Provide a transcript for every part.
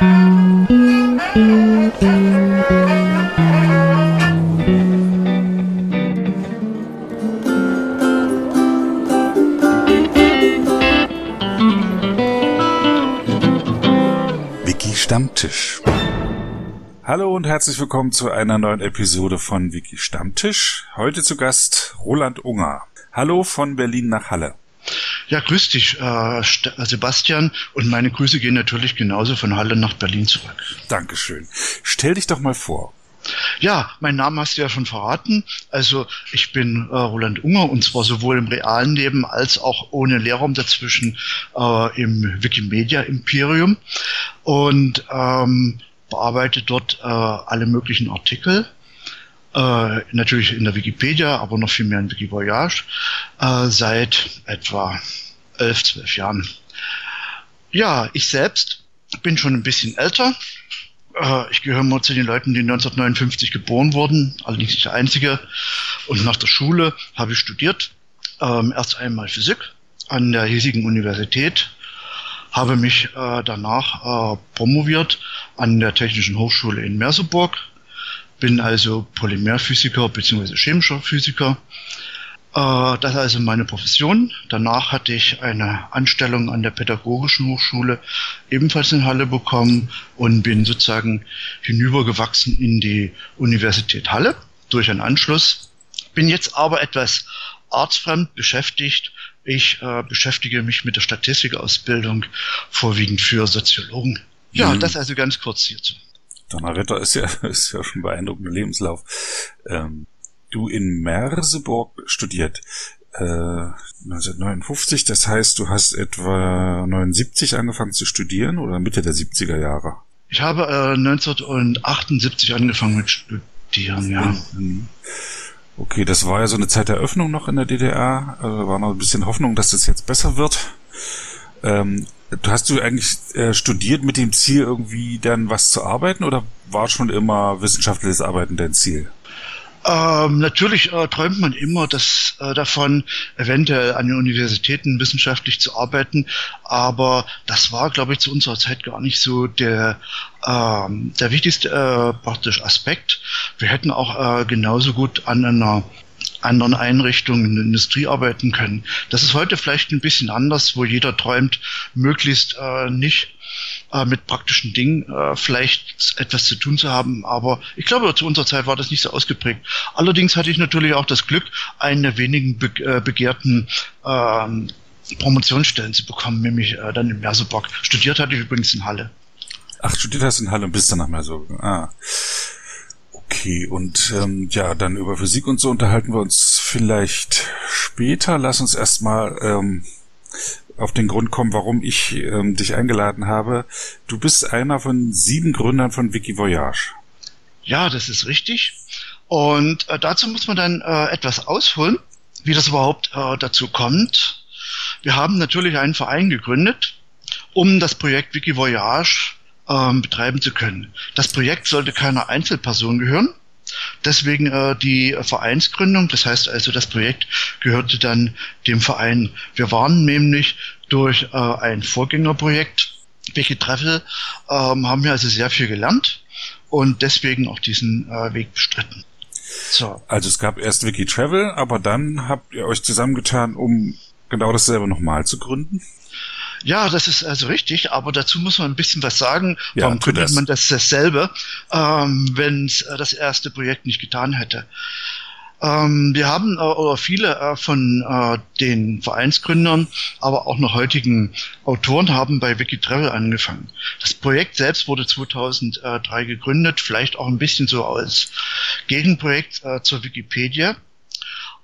Wiki Stammtisch. Hallo und herzlich willkommen zu einer neuen Episode von Wiki Stammtisch. Heute zu Gast Roland Unger. Hallo von Berlin nach Halle. Ja, grüß dich, äh, Sebastian. Und meine Grüße gehen natürlich genauso von Halle nach Berlin zurück. Dankeschön. Stell dich doch mal vor. Ja, mein Name hast du ja schon verraten. Also ich bin äh, Roland Unger und zwar sowohl im realen Leben als auch ohne Lehrraum dazwischen äh, im Wikimedia Imperium und ähm, bearbeite dort äh, alle möglichen Artikel. Äh, natürlich in der Wikipedia, aber noch viel mehr in Wikivoyage, äh, seit etwa elf, zwölf Jahren. Ja, ich selbst bin schon ein bisschen älter, äh, ich gehöre mal zu den Leuten, die 1959 geboren wurden, allerdings nicht der Einzige. Und nach der Schule habe ich studiert. Ähm, erst einmal Physik an der hiesigen Universität, habe mich äh, danach äh, promoviert an der Technischen Hochschule in Merseburg, bin also Polymerphysiker bzw. chemischer Physiker äh, das ist also meine Profession. Danach hatte ich eine Anstellung an der Pädagogischen Hochschule ebenfalls in Halle bekommen und bin sozusagen hinübergewachsen in die Universität Halle durch einen Anschluss. Bin jetzt aber etwas artsfremd beschäftigt. Ich äh, beschäftige mich mit der Statistikausbildung vorwiegend für Soziologen. Ja, mhm. das also ganz kurz hierzu. Donnerwetter ist ja, ist ja schon beeindruckender Lebenslauf. Ähm, du in Merseburg studiert. Äh, 1959, das heißt, du hast etwa 79 angefangen zu studieren oder Mitte der 70er Jahre? Ich habe äh, 1978 angefangen mit Studieren, ja. Mhm. Okay, das war ja so eine Zeit der Öffnung noch in der DDR. Also war noch ein bisschen Hoffnung, dass das jetzt besser wird. Ähm, du hast du eigentlich äh, studiert mit dem Ziel, irgendwie dann was zu arbeiten oder war schon immer wissenschaftliches Arbeiten dein Ziel? Ähm, natürlich äh, träumt man immer das, äh, davon, eventuell an den Universitäten wissenschaftlich zu arbeiten, aber das war, glaube ich, zu unserer Zeit gar nicht so der, ähm, der wichtigste äh, praktisch Aspekt. Wir hätten auch äh, genauso gut an einer anderen Einrichtungen in der Industrie arbeiten können. Das ist heute vielleicht ein bisschen anders, wo jeder träumt, möglichst äh, nicht äh, mit praktischen Dingen äh, vielleicht etwas zu tun zu haben. Aber ich glaube, zu unserer Zeit war das nicht so ausgeprägt. Allerdings hatte ich natürlich auch das Glück, einen der wenigen be äh, begehrten ähm, Promotionsstellen zu bekommen, nämlich äh, dann in Merseburg. Studiert hatte ich übrigens in Halle. Ach, studiert hast du in Halle und bist dann nach Merseburg. Ah. Okay, und ähm, ja, dann über Physik und so unterhalten wir uns vielleicht später. Lass uns erstmal ähm, auf den Grund kommen, warum ich ähm, dich eingeladen habe. Du bist einer von sieben Gründern von Wikivoyage. Ja, das ist richtig. Und äh, dazu muss man dann äh, etwas ausholen, wie das überhaupt äh, dazu kommt. Wir haben natürlich einen Verein gegründet, um das Projekt Wikivoyage ähm, betreiben zu können. Das Projekt sollte keiner Einzelperson gehören, Deswegen äh, die Vereinsgründung, das heißt also, das Projekt gehörte dann dem Verein. Wir waren nämlich durch äh, ein Vorgängerprojekt, welche Treffel, ähm, haben wir also sehr viel gelernt und deswegen auch diesen äh, Weg bestritten. So. Also es gab erst Wiki Travel, aber dann habt ihr euch zusammengetan, um genau dasselbe nochmal zu gründen? Ja, das ist also richtig, aber dazu muss man ein bisschen was sagen. Ja, Warum gründet das. man das dasselbe, ähm, wenn es äh, das erste Projekt nicht getan hätte? Ähm, wir haben äh, oder viele äh, von äh, den Vereinsgründern, aber auch noch heutigen Autoren haben bei Wikitravel angefangen. Das Projekt selbst wurde 2003 gegründet, vielleicht auch ein bisschen so als Gegenprojekt äh, zur Wikipedia.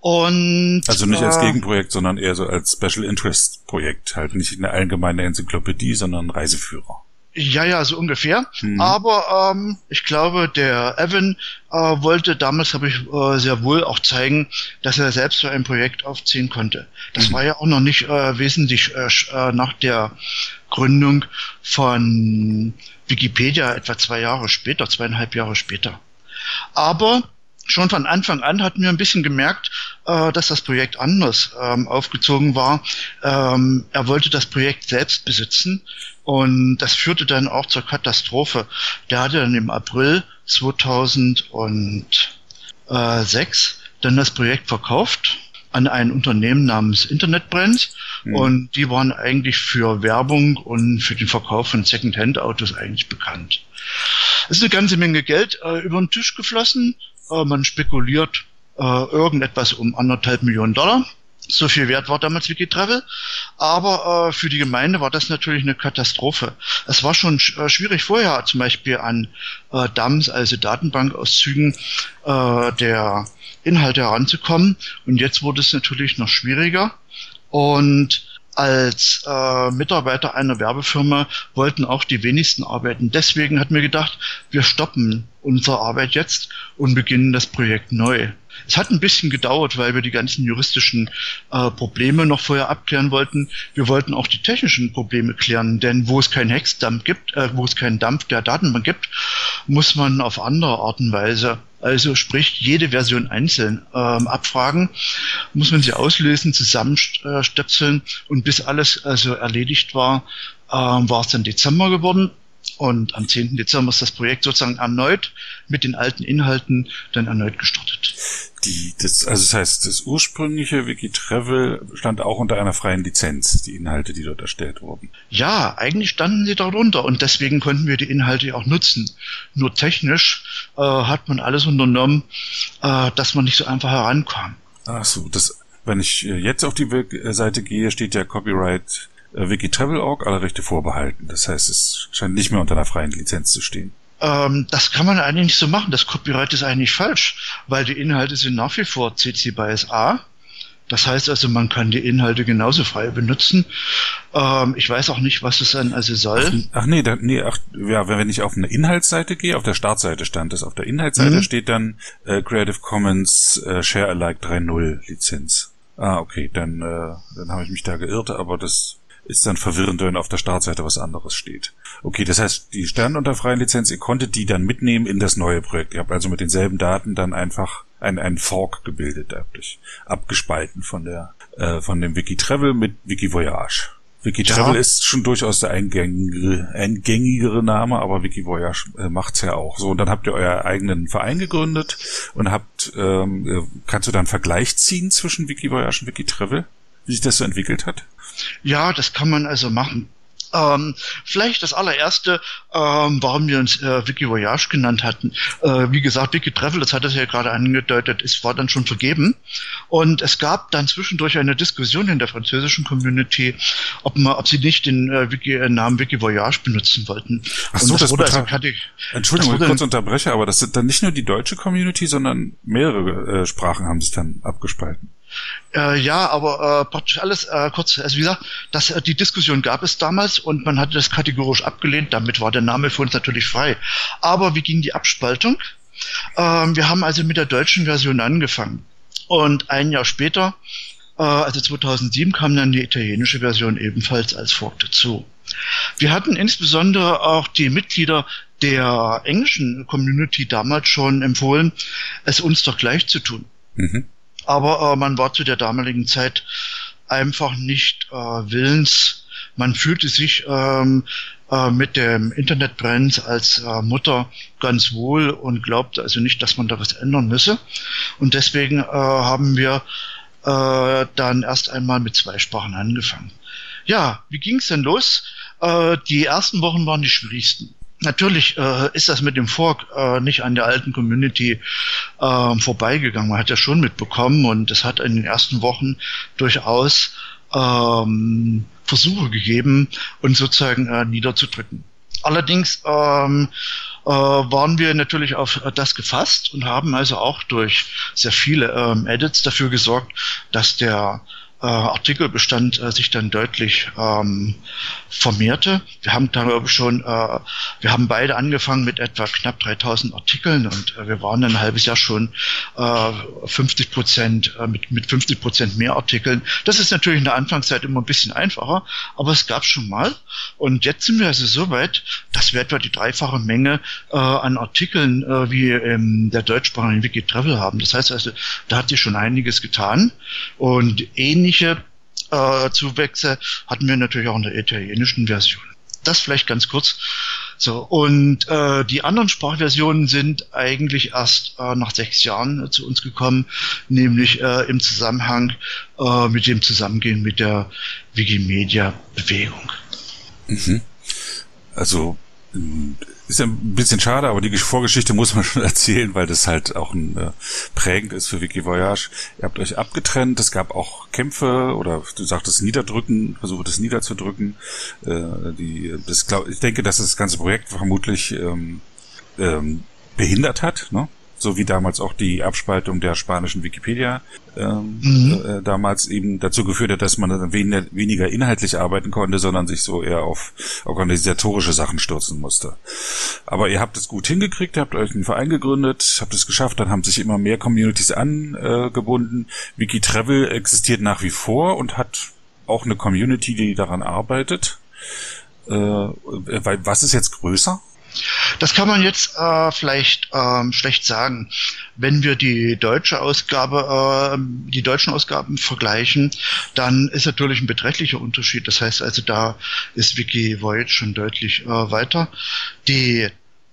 Und, also nicht als äh, Gegenprojekt, sondern eher so als Special Interest Projekt, halt nicht eine allgemeine Enzyklopädie, sondern Reiseführer. Ja, ja, so ungefähr. Mhm. Aber ähm, ich glaube, der Evan äh, wollte damals, habe ich äh, sehr wohl auch zeigen, dass er selbst so ein Projekt aufziehen konnte. Das mhm. war ja auch noch nicht äh, wesentlich äh, äh, nach der Gründung von Wikipedia, etwa zwei Jahre später, zweieinhalb Jahre später. Aber schon von Anfang an hatten wir ein bisschen gemerkt, äh, dass das Projekt anders ähm, aufgezogen war. Ähm, er wollte das Projekt selbst besitzen und das führte dann auch zur Katastrophe. Der hatte dann im April 2006 dann das Projekt verkauft an ein Unternehmen namens Internetbrand mhm. und die waren eigentlich für Werbung und für den Verkauf von Secondhand-Autos eigentlich bekannt. Es ist eine ganze Menge Geld äh, über den Tisch geflossen. Äh, man spekuliert äh, irgendetwas um anderthalb Millionen Dollar. So viel wert war damals Wikitravel. Aber äh, für die Gemeinde war das natürlich eine Katastrophe. Es war schon sch äh, schwierig vorher, zum Beispiel an äh, DAMs, also Datenbankauszügen äh, der Inhalte heranzukommen. Und jetzt wurde es natürlich noch schwieriger. Und als äh, Mitarbeiter einer Werbefirma wollten auch die wenigsten arbeiten. Deswegen hat mir gedacht, wir stoppen unsere Arbeit jetzt und beginnen das Projekt neu. Es hat ein bisschen gedauert, weil wir die ganzen juristischen äh, Probleme noch vorher abklären wollten. Wir wollten auch die technischen Probleme klären, denn wo es keinen Hexdampf gibt, äh, wo es keinen Dampf der Datenbank gibt, muss man auf andere Art und Weise also sprich jede Version einzeln ähm, abfragen, muss man sie auslösen, zusammenstöpseln und bis alles also erledigt war, ähm, war es dann Dezember geworden. Und am 10. Dezember ist das Projekt sozusagen erneut mit den alten Inhalten dann erneut gestartet. Die, das, also das heißt, das ursprüngliche Wikitravel stand auch unter einer freien Lizenz, die Inhalte, die dort erstellt wurden. Ja, eigentlich standen sie darunter und deswegen konnten wir die Inhalte auch nutzen. Nur technisch äh, hat man alles unternommen, äh, dass man nicht so einfach herankam. Ach so, das, wenn ich äh, jetzt auf die Seite gehe, steht ja Copyright äh, Wikitravel.org alle Rechte vorbehalten. Das heißt, es scheint nicht mehr unter einer freien Lizenz zu stehen. Ähm, das kann man eigentlich nicht so machen. Das Copyright ist eigentlich falsch, weil die Inhalte sind nach wie vor CC by SA. Das heißt also, man kann die Inhalte genauso frei benutzen. Ähm, ich weiß auch nicht, was es dann also soll. Ach, ach nee, da, nee, ach, ja, wenn ich auf eine Inhaltsseite gehe, auf der Startseite stand es, auf der Inhaltsseite mhm. steht dann äh, Creative Commons äh, Share Alike 3.0 Lizenz. Ah, okay, dann, äh, dann habe ich mich da geirrt, aber das ist dann verwirrend, wenn auf der Startseite was anderes steht. Okay, das heißt, die Sterne unter freien Lizenz, ihr konntet die dann mitnehmen in das neue Projekt. Ihr habt also mit denselben Daten dann einfach ein, ein Fork gebildet, dadurch abgespalten von der äh, von dem Wiki Travel mit Wiki Voyage. Wiki Travel ja. ist schon durchaus der eingängigere, eingängigere Name, aber Wiki Voyage äh, macht's ja auch. So, und dann habt ihr euer eigenen Verein gegründet und habt, ähm, äh, kannst du da einen Vergleich ziehen zwischen Wiki Voyage und Wiki Travel? Wie sich das so entwickelt hat? Ja, das kann man also machen. Ähm, vielleicht das allererste, ähm, warum wir uns äh, Wiki Voyage genannt hatten. Äh, wie gesagt, Wiki Travel, das hat es ja gerade angedeutet, ist war dann schon vergeben. Und es gab dann zwischendurch eine Diskussion in der französischen Community, ob man, ob sie nicht den äh, Wiki, äh, Namen Wiki Voyage benutzen wollten. Ach so, das, das wurde also, hatte, Entschuldigung, ich kurz unterbreche, aber das sind dann nicht nur die deutsche Community, sondern mehrere äh, Sprachen haben sich dann abgespalten. Äh, ja, aber äh, praktisch alles äh, kurz, also wie gesagt, das, äh, die Diskussion gab es damals und man hatte das kategorisch abgelehnt, damit war der Name für uns natürlich frei. Aber wie ging die Abspaltung? Ähm, wir haben also mit der deutschen Version angefangen. Und ein Jahr später, äh, also 2007, kam dann die italienische Version ebenfalls als Fork dazu. Wir hatten insbesondere auch die Mitglieder der englischen Community damals schon empfohlen, es uns doch gleich zu tun. Mhm aber äh, man war zu der damaligen Zeit einfach nicht äh, willens. Man fühlte sich ähm, äh, mit dem Internetbrand als äh, Mutter ganz wohl und glaubte also nicht, dass man da was ändern müsse. Und deswegen äh, haben wir äh, dann erst einmal mit zwei Sprachen angefangen. Ja, wie ging's denn los? Äh, die ersten Wochen waren die schwierigsten. Natürlich äh, ist das mit dem Fork äh, nicht an der alten Community äh, vorbeigegangen. Man hat ja schon mitbekommen und es hat in den ersten Wochen durchaus ähm, Versuche gegeben, uns sozusagen äh, niederzudrücken. Allerdings ähm, äh, waren wir natürlich auf das gefasst und haben also auch durch sehr viele ähm, Edits dafür gesorgt, dass der äh, Artikelbestand äh, sich dann deutlich ähm, vermehrte. Wir haben da schon, äh, wir haben beide angefangen mit etwa knapp 3000 Artikeln und äh, wir waren ein halbes Jahr schon äh, 50 Prozent äh, mit, mit 50 Prozent mehr Artikeln. Das ist natürlich in der Anfangszeit immer ein bisschen einfacher, aber es gab schon mal. Und jetzt sind wir also so weit, dass wir etwa die dreifache Menge äh, an Artikeln äh, wie in der deutschsprachigen Wiki-Travel haben. Das heißt also, da hat sich schon einiges getan und ähnliche äh, Zuwächse hatten wir natürlich auch in der italienischen Version. Das vielleicht ganz kurz. So, und äh, die anderen Sprachversionen sind eigentlich erst äh, nach sechs Jahren äh, zu uns gekommen, nämlich äh, im Zusammenhang äh, mit dem Zusammengehen mit der Wikimedia-Bewegung. Mhm. Also ist ja ein bisschen schade, aber die Vorgeschichte muss man schon erzählen, weil das halt auch ein, äh, prägend ist für Wiki Voyage. Ihr habt euch abgetrennt, es gab auch Kämpfe oder du sagtest Niederdrücken, versuche das niederzudrücken. Äh, die, das glaub, ich denke, dass das ganze Projekt vermutlich ähm, ähm, behindert hat, ne? So wie damals auch die Abspaltung der spanischen Wikipedia ähm, mhm. äh, damals eben dazu geführt hat, dass man dann weniger, weniger inhaltlich arbeiten konnte, sondern sich so eher auf organisatorische Sachen stürzen musste. Aber ihr habt es gut hingekriegt, ihr habt euch einen Verein gegründet, habt es geschafft, dann haben sich immer mehr Communities angebunden. Äh, Wikitravel existiert nach wie vor und hat auch eine Community, die daran arbeitet. Äh, was ist jetzt größer? Das kann man jetzt äh, vielleicht ähm, schlecht sagen. Wenn wir die deutsche Ausgabe, äh, die deutschen Ausgaben vergleichen, dann ist natürlich ein beträchtlicher Unterschied. Das heißt also, da ist Wiki Voyage schon deutlich äh, weiter. Die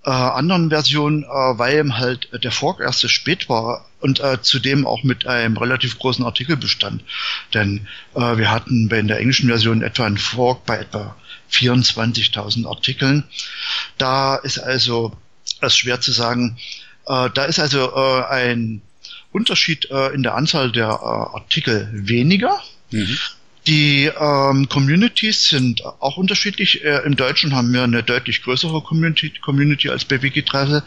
äh, anderen Versionen, äh, weil halt der Fork erst so spät war und äh, zudem auch mit einem relativ großen Artikelbestand. Denn äh, wir hatten bei in der englischen Version etwa einen Fork bei etwa 24.000 Artikeln. Da ist also es schwer zu sagen. Äh, da ist also äh, ein Unterschied äh, in der Anzahl der äh, Artikel weniger. Mhm. Die ähm, Communities sind auch unterschiedlich. Äh, Im Deutschen haben wir eine deutlich größere Community, Community als bei Wikitravel.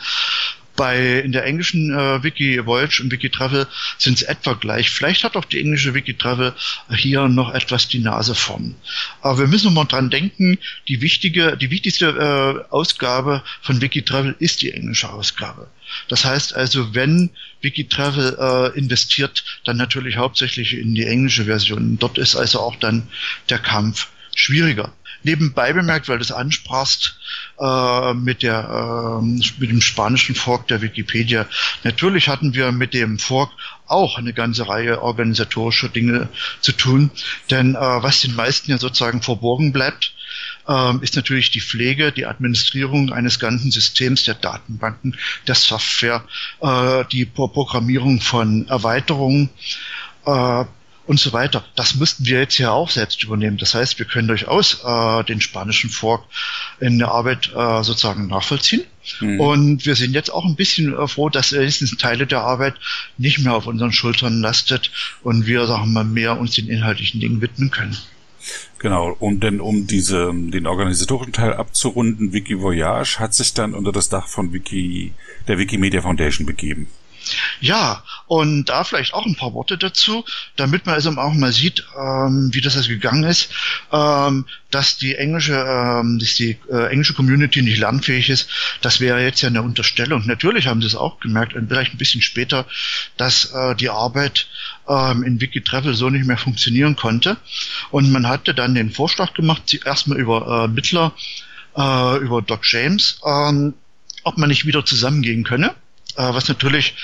Bei in der englischen äh, Wiki Voyage und Wiki Travel sind es etwa gleich. Vielleicht hat auch die englische Wiki Travel hier noch etwas die Nase vorn. Aber wir müssen mal dran denken, die wichtige, die wichtigste äh, Ausgabe von Wiki Travel ist die englische Ausgabe. Das heißt also, wenn Wikitravel äh, investiert, dann natürlich hauptsächlich in die englische Version. Dort ist also auch dann der Kampf schwieriger. Nebenbei bemerkt, weil du es ansprachst, äh, mit, der, äh, mit dem spanischen Fork der Wikipedia. Natürlich hatten wir mit dem Fork auch eine ganze Reihe organisatorischer Dinge zu tun, denn äh, was den meisten ja sozusagen verborgen bleibt, ähm, ist natürlich die Pflege, die Administrierung eines ganzen Systems der Datenbanken, der Software, äh, die Programmierung von Erweiterungen, äh, und so weiter. Das müssten wir jetzt ja auch selbst übernehmen. Das heißt, wir können durchaus äh, den spanischen Fork in der Arbeit äh, sozusagen nachvollziehen. Mhm. Und wir sind jetzt auch ein bisschen äh, froh, dass wenigstens Teile der Arbeit nicht mehr auf unseren Schultern lastet und wir, sagen wir mal, mehr uns den inhaltlichen Dingen widmen können. Genau, und denn um diese, den organisatorischen Teil abzurunden, Wiki Voyage hat sich dann unter das Dach von Wiki, der Wikimedia Foundation begeben. Ja, und da vielleicht auch ein paar Worte dazu, damit man also auch mal sieht, ähm, wie das also gegangen ist, ähm, dass die englische, ähm, dass die äh, englische Community nicht lernfähig ist. Das wäre jetzt ja eine Unterstellung. Natürlich haben sie es auch gemerkt, vielleicht ein bisschen später, dass äh, die Arbeit ähm, in Wikitravel so nicht mehr funktionieren konnte. Und man hatte dann den Vorschlag gemacht, erstmal über äh, Mittler, äh, über Doc James, ähm, ob man nicht wieder zusammengehen könne äh, was natürlich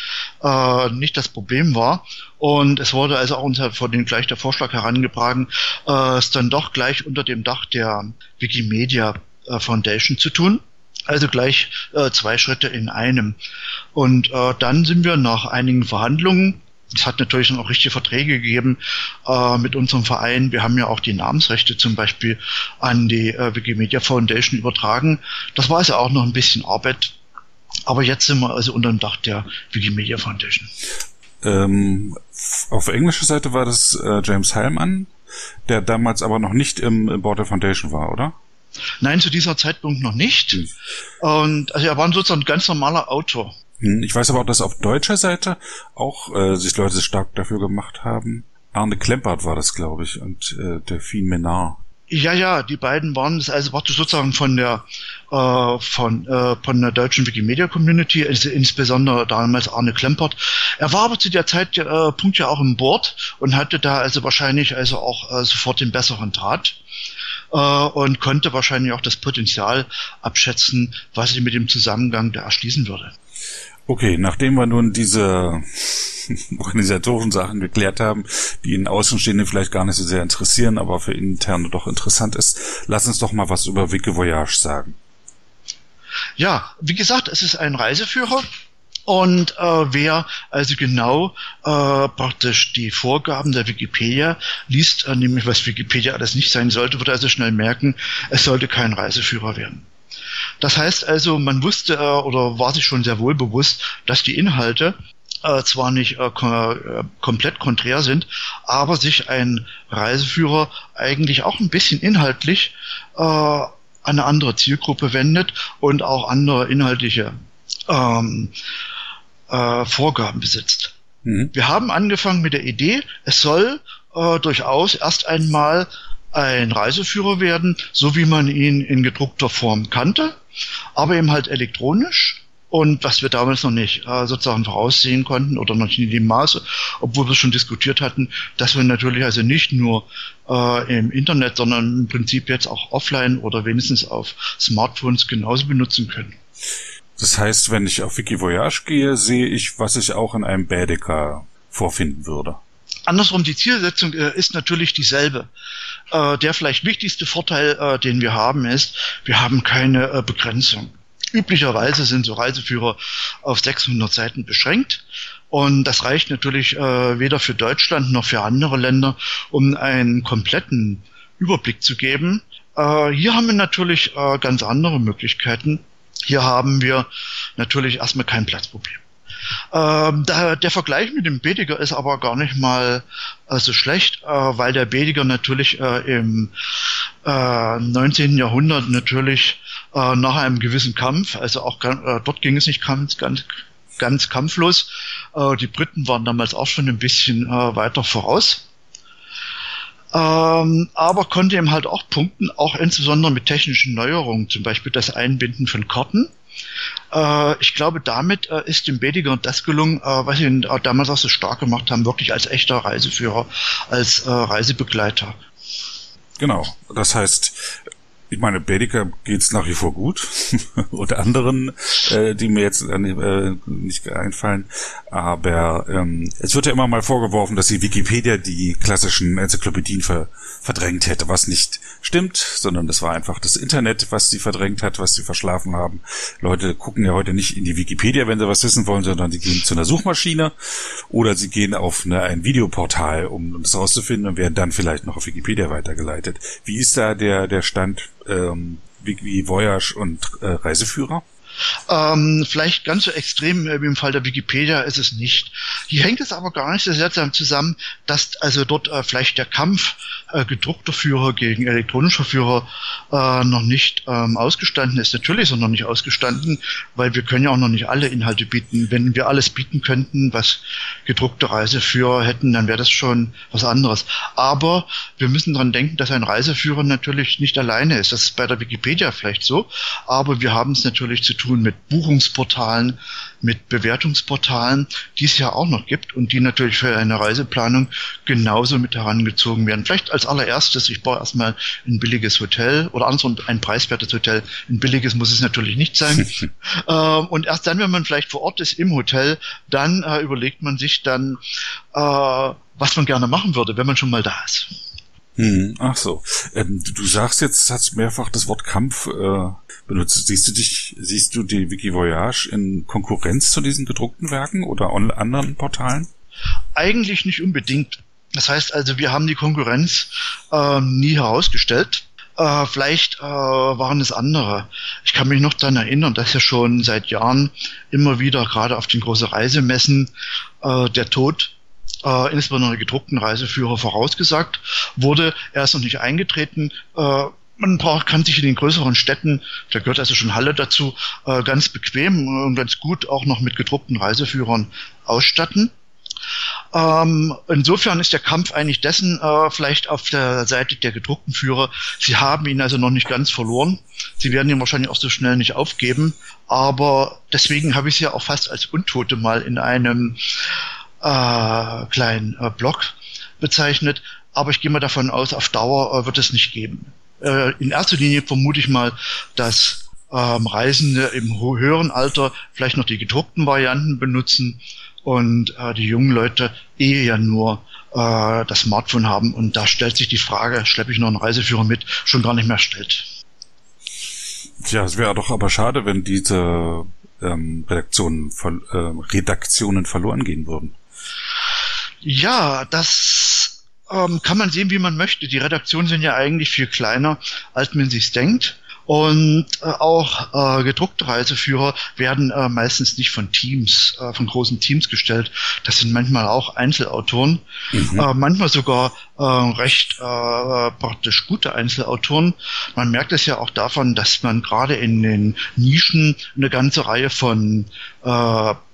äh, nicht das Problem war. Und es wurde also auch unter von den gleich der Vorschlag herangetragen, äh, es dann doch gleich unter dem Dach der Wikimedia äh, Foundation zu tun. Also gleich äh, zwei Schritte in einem. Und äh, dann sind wir nach einigen Verhandlungen es hat natürlich dann auch richtige Verträge gegeben äh, mit unserem Verein. Wir haben ja auch die Namensrechte zum Beispiel an die äh, Wikimedia Foundation übertragen. Das war also auch noch ein bisschen Arbeit, aber jetzt sind wir also unter dem Dach der Wikimedia Foundation. Ähm, auf englischer Seite war das äh, James Heilmann, der damals aber noch nicht im Board der Foundation war, oder? Nein, zu dieser Zeitpunkt noch nicht. Hm. Und also er war sozusagen ein ganz normaler Autor. Hm, ich weiß aber auch, dass auf deutscher Seite auch äh, sich Leute stark dafür gemacht haben. Arne Klempert war das, glaube ich, und äh, Delphine Menard. Ja, ja, die beiden waren das also praktisch sozusagen von der äh, von äh, von der deutschen Wikimedia Community, also insbesondere damals Arne Klempert. Er war aber zu der Zeit äh, Punkt ja auch im Board und hatte da also wahrscheinlich also auch äh, sofort den besseren Draht äh, und konnte wahrscheinlich auch das Potenzial abschätzen, was sich mit dem Zusammengang da erschließen würde. Okay, nachdem wir nun diese organisatorischen Sachen geklärt haben, die in Außenstehenden vielleicht gar nicht so sehr interessieren, aber für Interne doch interessant ist, lass uns doch mal was über Wikivoyage sagen. Ja, wie gesagt, es ist ein Reiseführer. Und äh, wer also genau äh, praktisch die Vorgaben der Wikipedia liest, äh, nämlich was Wikipedia alles nicht sein sollte, wird also schnell merken, es sollte kein Reiseführer werden. Das heißt also, man wusste äh, oder war sich schon sehr wohl bewusst, dass die Inhalte äh, zwar nicht äh, kom äh, komplett konträr sind, aber sich ein Reiseführer eigentlich auch ein bisschen inhaltlich äh, an eine andere Zielgruppe wendet und auch andere inhaltliche ähm, äh, Vorgaben besitzt. Mhm. Wir haben angefangen mit der Idee, es soll äh, durchaus erst einmal ein Reiseführer werden, so wie man ihn in gedruckter Form kannte, aber eben halt elektronisch. Und was wir damals noch nicht äh, sozusagen voraussehen konnten oder noch nicht in dem Maße, obwohl wir schon diskutiert hatten, dass wir natürlich also nicht nur äh, im Internet, sondern im Prinzip jetzt auch offline oder wenigstens auf Smartphones genauso benutzen können. Das heißt, wenn ich auf Wikivoyage gehe, sehe ich, was ich auch in einem Baedeker vorfinden würde. Andersrum, die Zielsetzung äh, ist natürlich dieselbe. Äh, der vielleicht wichtigste Vorteil, äh, den wir haben, ist, wir haben keine äh, Begrenzung. Üblicherweise sind so Reiseführer auf 600 Seiten beschränkt. Und das reicht natürlich äh, weder für Deutschland noch für andere Länder, um einen kompletten Überblick zu geben. Äh, hier haben wir natürlich äh, ganz andere Möglichkeiten. Hier haben wir natürlich erstmal kein Platzproblem. Ähm, da, der Vergleich mit dem Bediger ist aber gar nicht mal äh, so schlecht, äh, weil der Bediger natürlich äh, im äh, 19. Jahrhundert natürlich äh, nach einem gewissen Kampf, also auch äh, dort ging es nicht ganz, ganz, ganz kampflos. Äh, die Briten waren damals auch schon ein bisschen äh, weiter voraus. Ähm, aber konnte eben halt auch punkten, auch insbesondere mit technischen Neuerungen, zum Beispiel das Einbinden von Karten äh, ich glaube, damit äh, ist dem Bediger das gelungen, äh, was ihn damals auch so stark gemacht haben, wirklich als echter Reiseführer, als Reisebegleiter. Genau. Das heißt, ich meine, Baedeker geht's nach wie vor gut. Unter anderen, äh, die mir jetzt äh, nicht einfallen. Aber ähm, es wird ja immer mal vorgeworfen, dass die Wikipedia die klassischen Enzyklopädien ver verdrängt hätte, was nicht stimmt, sondern das war einfach das Internet, was sie verdrängt hat, was sie verschlafen haben. Leute gucken ja heute nicht in die Wikipedia, wenn sie was wissen wollen, sondern sie gehen zu einer Suchmaschine oder sie gehen auf eine, ein Videoportal, um das rauszufinden und werden dann vielleicht noch auf Wikipedia weitergeleitet. Wie ist da der, der Stand ähm, wie, wie Voyage und äh, Reiseführer? Ähm, vielleicht ganz so extrem wie im Fall der Wikipedia ist es nicht. Hier hängt es aber gar nicht so sehr zusammen, dass also dort äh, vielleicht der Kampf äh, gedruckter Führer gegen elektronischer Führer äh, noch nicht ähm, ausgestanden ist. Natürlich ist er noch nicht ausgestanden, weil wir können ja auch noch nicht alle Inhalte bieten. Wenn wir alles bieten könnten, was gedruckte Reiseführer hätten, dann wäre das schon was anderes. Aber wir müssen daran denken, dass ein Reiseführer natürlich nicht alleine ist. Das ist bei der Wikipedia vielleicht so, aber wir haben es natürlich zu tun mit Buchungsportalen, mit Bewertungsportalen, die es ja auch noch gibt und die natürlich für eine Reiseplanung genauso mit herangezogen werden. Vielleicht als allererstes, ich baue erstmal ein billiges Hotel oder andersrum ein preiswertes Hotel. Ein billiges muss es natürlich nicht sein. ähm, und erst dann, wenn man vielleicht vor Ort ist im Hotel, dann äh, überlegt man sich dann, äh, was man gerne machen würde, wenn man schon mal da ist. Hm, ach so. Ähm, du, du, sagst jetzt, hast mehrfach das Wort Kampf äh, benutzt. Siehst du dich, siehst du die Wikivoyage in Konkurrenz zu diesen gedruckten Werken oder an anderen Portalen? Eigentlich nicht unbedingt. Das heißt also, wir haben die Konkurrenz äh, nie herausgestellt. Äh, vielleicht äh, waren es andere. Ich kann mich noch daran erinnern, dass ja schon seit Jahren immer wieder gerade auf den großen Reisemessen äh, der Tod äh, insbesondere gedruckten Reiseführer vorausgesagt wurde. Er ist noch nicht eingetreten. Äh, man braucht, kann sich in den größeren Städten, da gehört also schon Halle dazu, äh, ganz bequem und ganz gut auch noch mit gedruckten Reiseführern ausstatten. Ähm, insofern ist der Kampf eigentlich dessen äh, vielleicht auf der Seite der gedruckten Führer. Sie haben ihn also noch nicht ganz verloren. Sie werden ihn wahrscheinlich auch so schnell nicht aufgeben. Aber deswegen habe ich sie ja auch fast als Untote mal in einem äh, kleinen äh, Blog bezeichnet. Aber ich gehe mal davon aus, auf Dauer äh, wird es nicht geben. Äh, in erster Linie vermute ich mal, dass ähm, Reisende im höheren Alter vielleicht noch die gedruckten Varianten benutzen und äh, die jungen Leute eh ja nur äh, das Smartphone haben und da stellt sich die Frage, schleppe ich noch einen Reiseführer mit, schon gar nicht mehr stellt. Tja, es wäre doch aber schade, wenn diese ähm, Redaktionen, äh, Redaktionen verloren gehen würden. Ja, das ähm, kann man sehen, wie man möchte. Die Redaktionen sind ja eigentlich viel kleiner, als man sich denkt. Und äh, auch äh, gedruckte Reiseführer werden äh, meistens nicht von Teams, äh, von großen Teams gestellt. Das sind manchmal auch Einzelautoren, mhm. äh, manchmal sogar äh, recht praktisch gute Einzelautoren. Man merkt es ja auch davon, dass man gerade in den Nischen eine ganze Reihe von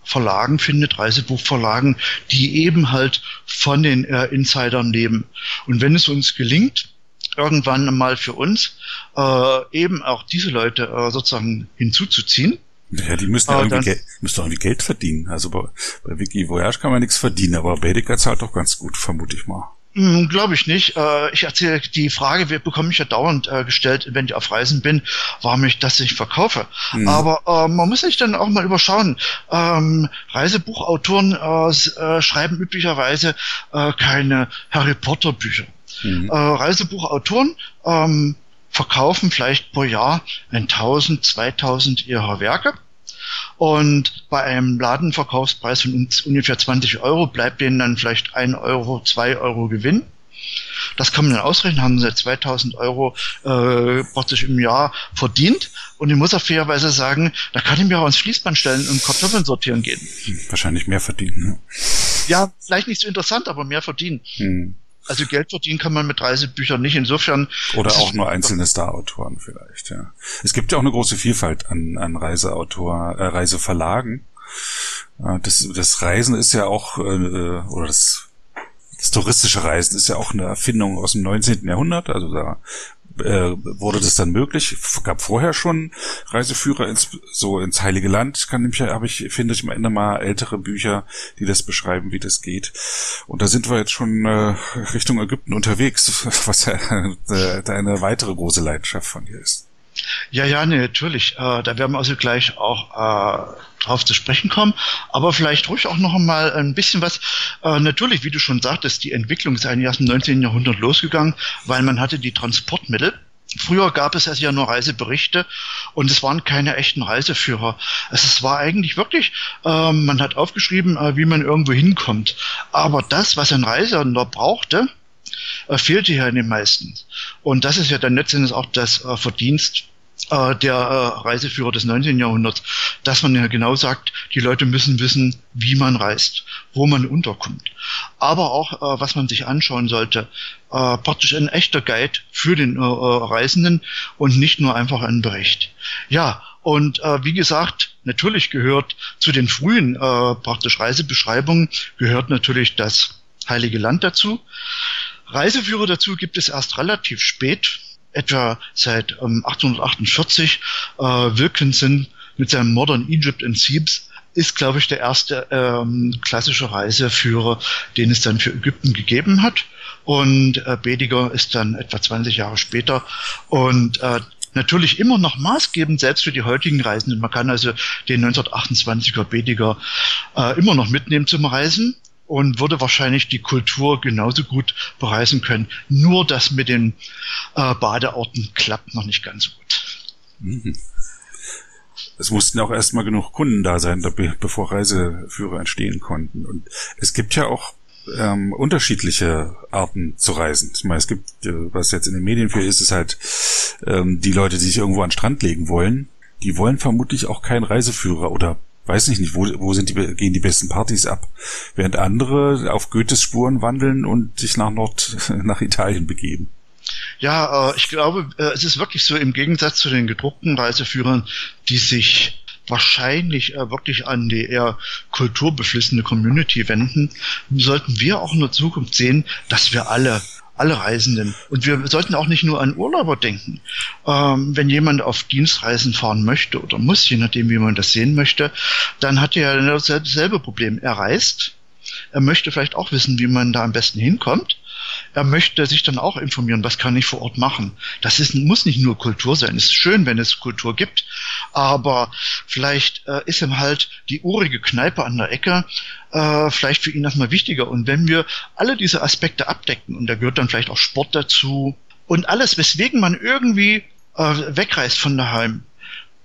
Verlagen findet, Reisebuchverlagen, die eben halt von den äh, Insidern leben. Und wenn es uns gelingt, irgendwann mal für uns äh, eben auch diese Leute äh, sozusagen hinzuzuziehen. Ja, die müssen ja irgendwie, Geld, müssen irgendwie Geld verdienen. Also bei, bei Wiki Voyage kann man nichts verdienen, aber Baedeker zahlt doch ganz gut, vermute ich mal. Hm, Glaube ich nicht. Äh, ich erzähle die Frage, bekomme ich ja dauernd äh, gestellt, wenn ich auf Reisen bin, warum ich das nicht verkaufe. Mhm. Aber äh, man muss sich dann auch mal überschauen. Ähm, Reisebuchautoren äh, schreiben üblicherweise äh, keine Harry Potter Bücher. Mhm. Äh, Reisebuchautoren ähm, verkaufen vielleicht pro Jahr 1000, 2000 ihrer Werke. Und bei einem Ladenverkaufspreis von ungefähr 20 Euro bleibt denen dann vielleicht 1 Euro, 2 Euro Gewinn. Das kann man dann ausrechnen, haben sie 2000 Euro äh, praktisch im Jahr verdient. Und ich muss auch fairerweise sagen, da kann ich mir auch ins Fließband stellen und Kartoffeln sortieren gehen. Wahrscheinlich mehr verdienen. Ne? Ja, vielleicht nicht so interessant, aber mehr verdienen. Hm. Also Geld verdienen kann man mit Reisebüchern nicht. Insofern. Oder auch nur einzelne Starautoren vielleicht, ja. Es gibt ja auch eine große Vielfalt an, an Reiseautor, äh, Reiseverlagen. Äh, das, das Reisen ist ja auch, äh, oder das das touristische Reisen ist ja auch eine Erfindung aus dem 19. Jahrhundert. Also da äh, wurde das dann möglich. Gab vorher schon Reiseführer ins, so ins Heilige Land. Kann nämlich, habe ich, finde ich am Ende mal ältere Bücher, die das beschreiben, wie das geht. Und da sind wir jetzt schon äh, Richtung Ägypten unterwegs, was ja äh, eine weitere große Leidenschaft von dir ist. Ja, ja, nee, natürlich. Äh, da werden wir also gleich auch äh, drauf zu sprechen kommen. Aber vielleicht ruhig auch noch einmal ein bisschen was. Äh, natürlich, wie du schon sagtest, die Entwicklung ist eigentlich erst im 19. Jahrhundert losgegangen, weil man hatte die Transportmittel. Früher gab es also ja nur Reiseberichte und es waren keine echten Reiseführer. Es war eigentlich wirklich, äh, man hat aufgeschrieben, äh, wie man irgendwo hinkommt. Aber das, was ein Reisender brauchte, fehlte ja in den meisten. Und das ist ja dann letztendlich auch das äh, Verdienst äh, der äh, Reiseführer des 19. Jahrhunderts, dass man ja genau sagt, die Leute müssen wissen, wie man reist, wo man unterkommt. Aber auch, äh, was man sich anschauen sollte, äh, praktisch ein echter Guide für den äh, äh, Reisenden und nicht nur einfach ein Bericht. Ja, und äh, wie gesagt, natürlich gehört zu den frühen äh, praktisch Reisebeschreibungen gehört natürlich das Heilige Land dazu. Reiseführer dazu gibt es erst relativ spät, etwa seit ähm, 1848. Äh, Wilkinson mit seinem Modern Egypt and Thebes ist, glaube ich, der erste ähm, klassische Reiseführer, den es dann für Ägypten gegeben hat. Und äh, Bediger ist dann etwa 20 Jahre später. Und äh, natürlich immer noch maßgebend, selbst für die heutigen Reisenden. Man kann also den 1928er Bediger äh, immer noch mitnehmen zum Reisen und würde wahrscheinlich die Kultur genauso gut bereisen können. Nur das mit den äh, Badeorten klappt noch nicht ganz so gut. Es mussten auch erstmal genug Kunden da sein, bevor Reiseführer entstehen konnten. Und es gibt ja auch ähm, unterschiedliche Arten zu reisen. Ich meine, es gibt, äh, was jetzt in den Medien viel ist, ist halt ähm, die Leute, die sich irgendwo an den Strand legen wollen. Die wollen vermutlich auch keinen Reiseführer oder weiß ich nicht, wo, wo sind die, gehen die besten Partys ab? Während andere auf Goethes Spuren wandeln und sich nach Nord, nach Italien begeben. Ja, äh, ich glaube, äh, es ist wirklich so im Gegensatz zu den gedruckten Reiseführern, die sich wahrscheinlich äh, wirklich an die eher kulturbeflissene Community wenden, sollten wir auch in der Zukunft sehen, dass wir alle alle Reisenden. Und wir sollten auch nicht nur an Urlauber denken. Ähm, wenn jemand auf Dienstreisen fahren möchte oder muss, je nachdem, wie man das sehen möchte, dann hat er ja dasselbe Problem. Er reist, er möchte vielleicht auch wissen, wie man da am besten hinkommt er möchte sich dann auch informieren, was kann ich vor Ort machen. Das ist, muss nicht nur Kultur sein. Es ist schön, wenn es Kultur gibt, aber vielleicht äh, ist ihm halt die urige Kneipe an der Ecke äh, vielleicht für ihn erstmal wichtiger. Und wenn wir alle diese Aspekte abdecken, und da gehört dann vielleicht auch Sport dazu, und alles, weswegen man irgendwie äh, wegreist von daheim,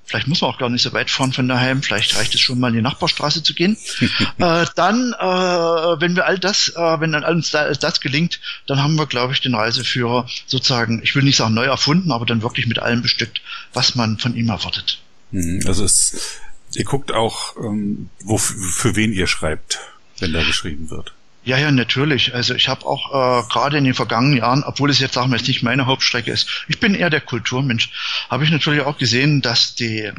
vielleicht muss man auch gar nicht so weit fahren von daheim, vielleicht reicht es schon mal in die Nachbarstraße zu gehen. äh, dann, äh, wenn wir all das, äh, wenn dann alles das gelingt, dann haben wir, glaube ich, den Reiseführer sozusagen, ich will nicht sagen neu erfunden, aber dann wirklich mit allem bestückt, was man von ihm erwartet. Mhm, also es, ihr guckt auch, ähm, wo, für wen ihr schreibt, wenn da geschrieben wird. Ja, ja, natürlich. Also ich habe auch äh, gerade in den vergangenen Jahren, obwohl es jetzt sagen wir jetzt nicht meine Hauptstrecke ist, ich bin eher der Kulturmensch, habe ich natürlich auch gesehen, dass die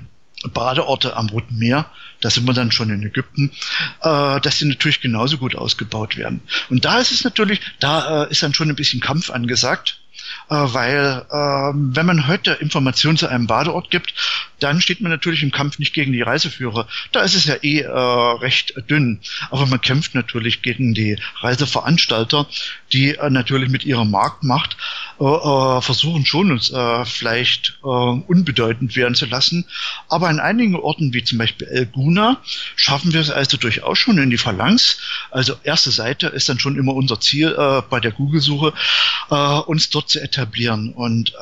Badeorte am Roten Meer, da sind wir dann schon in Ägypten, äh, dass die natürlich genauso gut ausgebaut werden. Und da ist es natürlich, da äh, ist dann schon ein bisschen Kampf angesagt, äh, weil äh, wenn man heute Informationen zu einem Badeort gibt, dann steht man natürlich im Kampf nicht gegen die Reiseführer. Da ist es ja eh äh, recht dünn. Aber man kämpft natürlich gegen die Reiseveranstalter, die äh, natürlich mit ihrer Marktmacht äh, äh, versuchen schon uns äh, vielleicht äh, unbedeutend werden zu lassen. Aber an einigen Orten, wie zum Beispiel El Guna, schaffen wir es also durchaus schon in die Phalanx. Also erste Seite ist dann schon immer unser Ziel bei der Google-Suche, uns dort zu etablieren. Und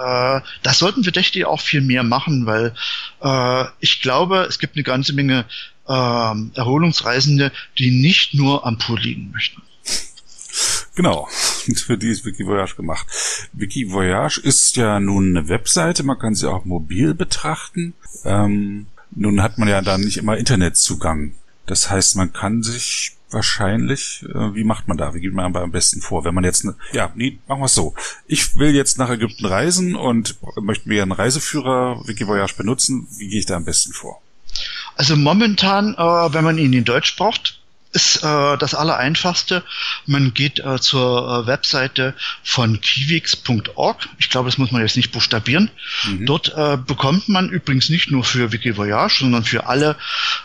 das sollten wir tatsächlich auch viel mehr machen, weil äh, ich glaube, es gibt eine ganze Menge äh, Erholungsreisende, die nicht nur am Pool liegen möchten. Genau, für die ist Wikivoyage gemacht. Wikivoyage ist ja nun eine Webseite, man kann sie auch mobil betrachten. Ähm, nun hat man ja da nicht immer Internetzugang. Das heißt, man kann sich wahrscheinlich, äh, wie macht man da? Wie geht man am besten vor? Wenn man jetzt, ne, ja, nee, machen wir es so. Ich will jetzt nach Ägypten reisen und möchte mir einen Reiseführer Wikivoyage benutzen. Wie gehe ich da am besten vor? Also momentan, äh, wenn man ihn in Deutsch braucht, ist äh, das Allereinfachste. Man geht äh, zur äh, Webseite von kiwix.org. Ich glaube, das muss man jetzt nicht buchstabieren. Mhm. Dort äh, bekommt man übrigens nicht nur für Wikivoyage, sondern für alle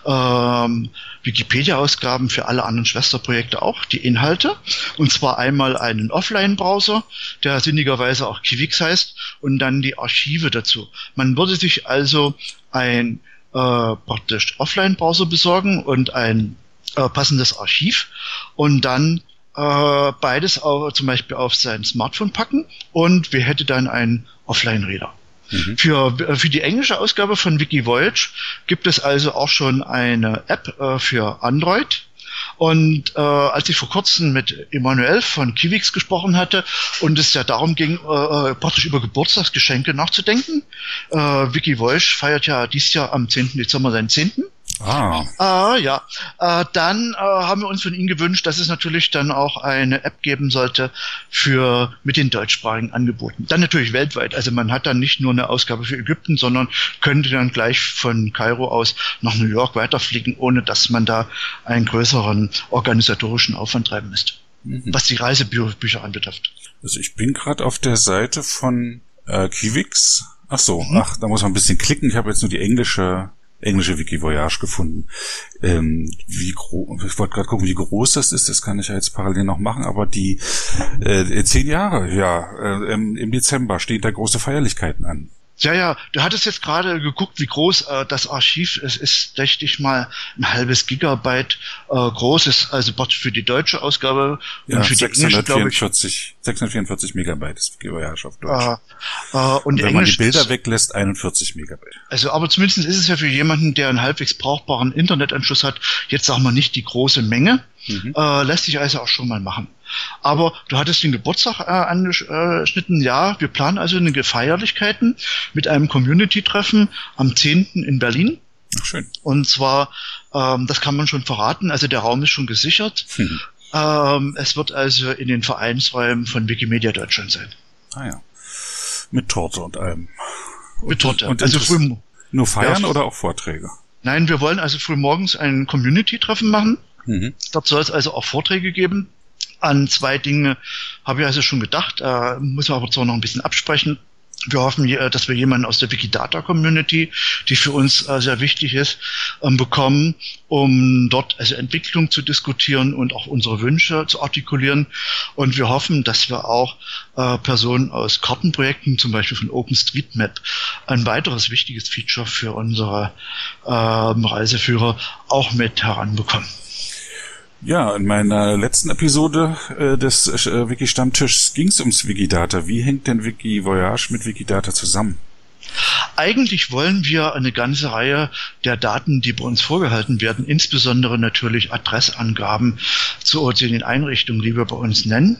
ähm, Wikipedia-Ausgaben, für alle anderen Schwesterprojekte auch die Inhalte. Und zwar einmal einen Offline-Browser, der sinnigerweise auch Kiwix heißt, und dann die Archive dazu. Man würde sich also ein äh, praktisch Offline-Browser besorgen und ein äh, passendes Archiv und dann äh, beides auch zum Beispiel auf sein Smartphone packen und wir hätten dann einen Offline-Reader. Mhm. Für, äh, für die englische Ausgabe von WikiVoyage gibt es also auch schon eine App äh, für Android. Und äh, als ich vor kurzem mit Emanuel von Kiwix gesprochen hatte und es ja darum ging, äh, äh praktisch über Geburtstagsgeschenke nachzudenken, äh, WikiVoyage feiert ja dieses Jahr am 10. Dezember seinen 10. Ah. Äh, ja. Äh, dann äh, haben wir uns von Ihnen gewünscht, dass es natürlich dann auch eine App geben sollte für mit den deutschsprachigen Angeboten. Dann natürlich weltweit. Also man hat dann nicht nur eine Ausgabe für Ägypten, sondern könnte dann gleich von Kairo aus nach New York weiterfliegen, ohne dass man da einen größeren organisatorischen Aufwand treiben müsste. Mhm. Was die Reisebücher anbetrifft. Also ich bin gerade auf der Seite von äh, Kiwix. Ach so, mhm. ach, da muss man ein bisschen klicken. Ich habe jetzt nur die englische englische Wikivoyage gefunden. Ähm, wie groß, ich wollte gerade gucken, wie groß das ist, das kann ich ja jetzt parallel noch machen, aber die äh, zehn Jahre, ja, äh, im Dezember stehen da große Feierlichkeiten an. Ja, ja, du hattest jetzt gerade geguckt, wie groß äh, das Archiv ist. Ist, denke ich mal, ein halbes Gigabyte äh, groß. Ist also für die deutsche Ausgabe ja, und für 644, die 644 Megabyte ist Voyage auf Deutsch. Äh, äh, und, und wenn man die Bilder ist, weglässt, 41 Megabyte. Also, aber zumindest ist es ja für jemanden, der einen halbwegs brauchbaren Internetanschluss hat, jetzt sagen wir nicht die große Menge. Mhm. Äh, lässt sich also auch schon mal machen. Aber du hattest den Geburtstag äh, angeschnitten. Ja, wir planen also eine Feierlichkeiten mit einem Community-Treffen am 10. in Berlin. Ach, schön. Und zwar, ähm, das kann man schon verraten, also der Raum ist schon gesichert. Mhm. Ähm, es wird also in den Vereinsräumen von Wikimedia Deutschland sein. Ah ja. Mit Torte und allem. Mit Torte. Und also früh, nur feiern ja, oder auch Vorträge? Nein, wir wollen also früh morgens ein Community-Treffen machen. Mhm. Dort soll es also auch Vorträge geben. An zwei Dinge habe ich also schon gedacht, äh, muss man aber zwar noch ein bisschen absprechen. Wir hoffen, dass wir jemanden aus der Wikidata-Community, die für uns äh, sehr wichtig ist, ähm, bekommen, um dort also Entwicklung zu diskutieren und auch unsere Wünsche zu artikulieren. Und wir hoffen, dass wir auch äh, Personen aus Kartenprojekten, zum Beispiel von OpenStreetMap, ein weiteres wichtiges Feature für unsere ähm, Reiseführer auch mit heranbekommen. Ja, in meiner letzten Episode äh, des äh, Wiki-Stammtischs ging es ums Wikidata. Wie hängt denn Wiki Voyage mit Wikidata zusammen? Eigentlich wollen wir eine ganze Reihe der Daten, die bei uns vorgehalten werden, insbesondere natürlich Adressangaben zu den Einrichtungen, die wir bei uns nennen,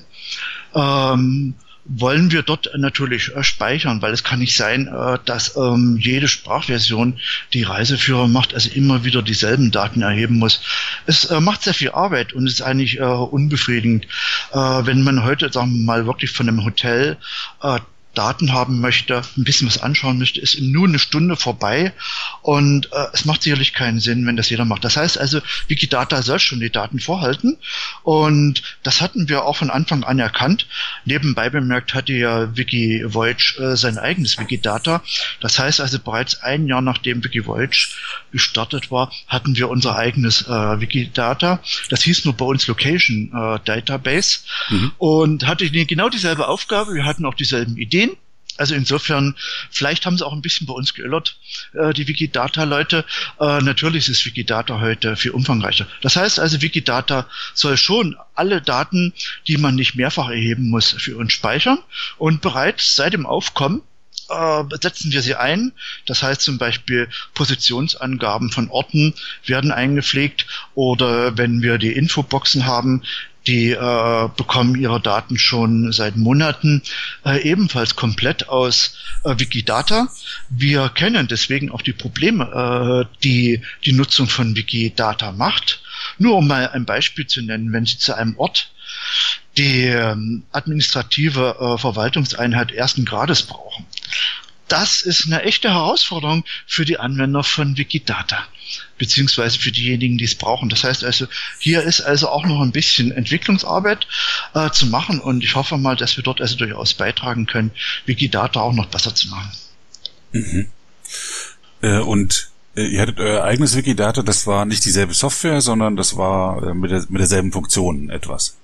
ähm, wollen wir dort natürlich äh, speichern, weil es kann nicht sein, äh, dass ähm, jede Sprachversion, die Reiseführer macht, also immer wieder dieselben Daten erheben muss. Es äh, macht sehr viel Arbeit und ist eigentlich äh, unbefriedigend, äh, wenn man heute, sagen wir mal, wirklich von einem Hotel äh, Daten haben möchte, ein bisschen was anschauen möchte, ist nur eine Stunde vorbei und äh, es macht sicherlich keinen Sinn, wenn das jeder macht. Das heißt also, Wikidata soll schon die Daten vorhalten und das hatten wir auch von Anfang an erkannt. Nebenbei bemerkt hatte ja WikiVoyage äh, sein eigenes Wikidata. Das heißt also, bereits ein Jahr nachdem WikiVoyage gestartet war, hatten wir unser eigenes äh, Wikidata. Das hieß nur bei uns Location äh, Database mhm. und hatte genau dieselbe Aufgabe. Wir hatten auch dieselben Ideen also insofern, vielleicht haben sie auch ein bisschen bei uns geirrt, äh, die Wikidata-Leute. Äh, natürlich ist Wikidata heute viel umfangreicher. Das heißt also, Wikidata soll schon alle Daten, die man nicht mehrfach erheben muss, für uns speichern. Und bereits seit dem Aufkommen äh, setzen wir sie ein. Das heißt zum Beispiel Positionsangaben von Orten werden eingepflegt oder wenn wir die Infoboxen haben, die äh, bekommen ihre Daten schon seit Monaten äh, ebenfalls komplett aus äh, Wikidata. Wir kennen deswegen auch die Probleme, äh, die die Nutzung von Wikidata macht. Nur um mal ein Beispiel zu nennen, wenn Sie zu einem Ort die ähm, administrative äh, Verwaltungseinheit ersten Grades brauchen, das ist eine echte Herausforderung für die Anwender von Wikidata, beziehungsweise für diejenigen, die es brauchen. Das heißt also, hier ist also auch noch ein bisschen Entwicklungsarbeit äh, zu machen und ich hoffe mal, dass wir dort also durchaus beitragen können, Wikidata auch noch besser zu machen. Mhm. Äh, und äh, ihr hattet euer eigenes Wikidata, das war nicht dieselbe Software, sondern das war äh, mit, der, mit derselben Funktion etwas.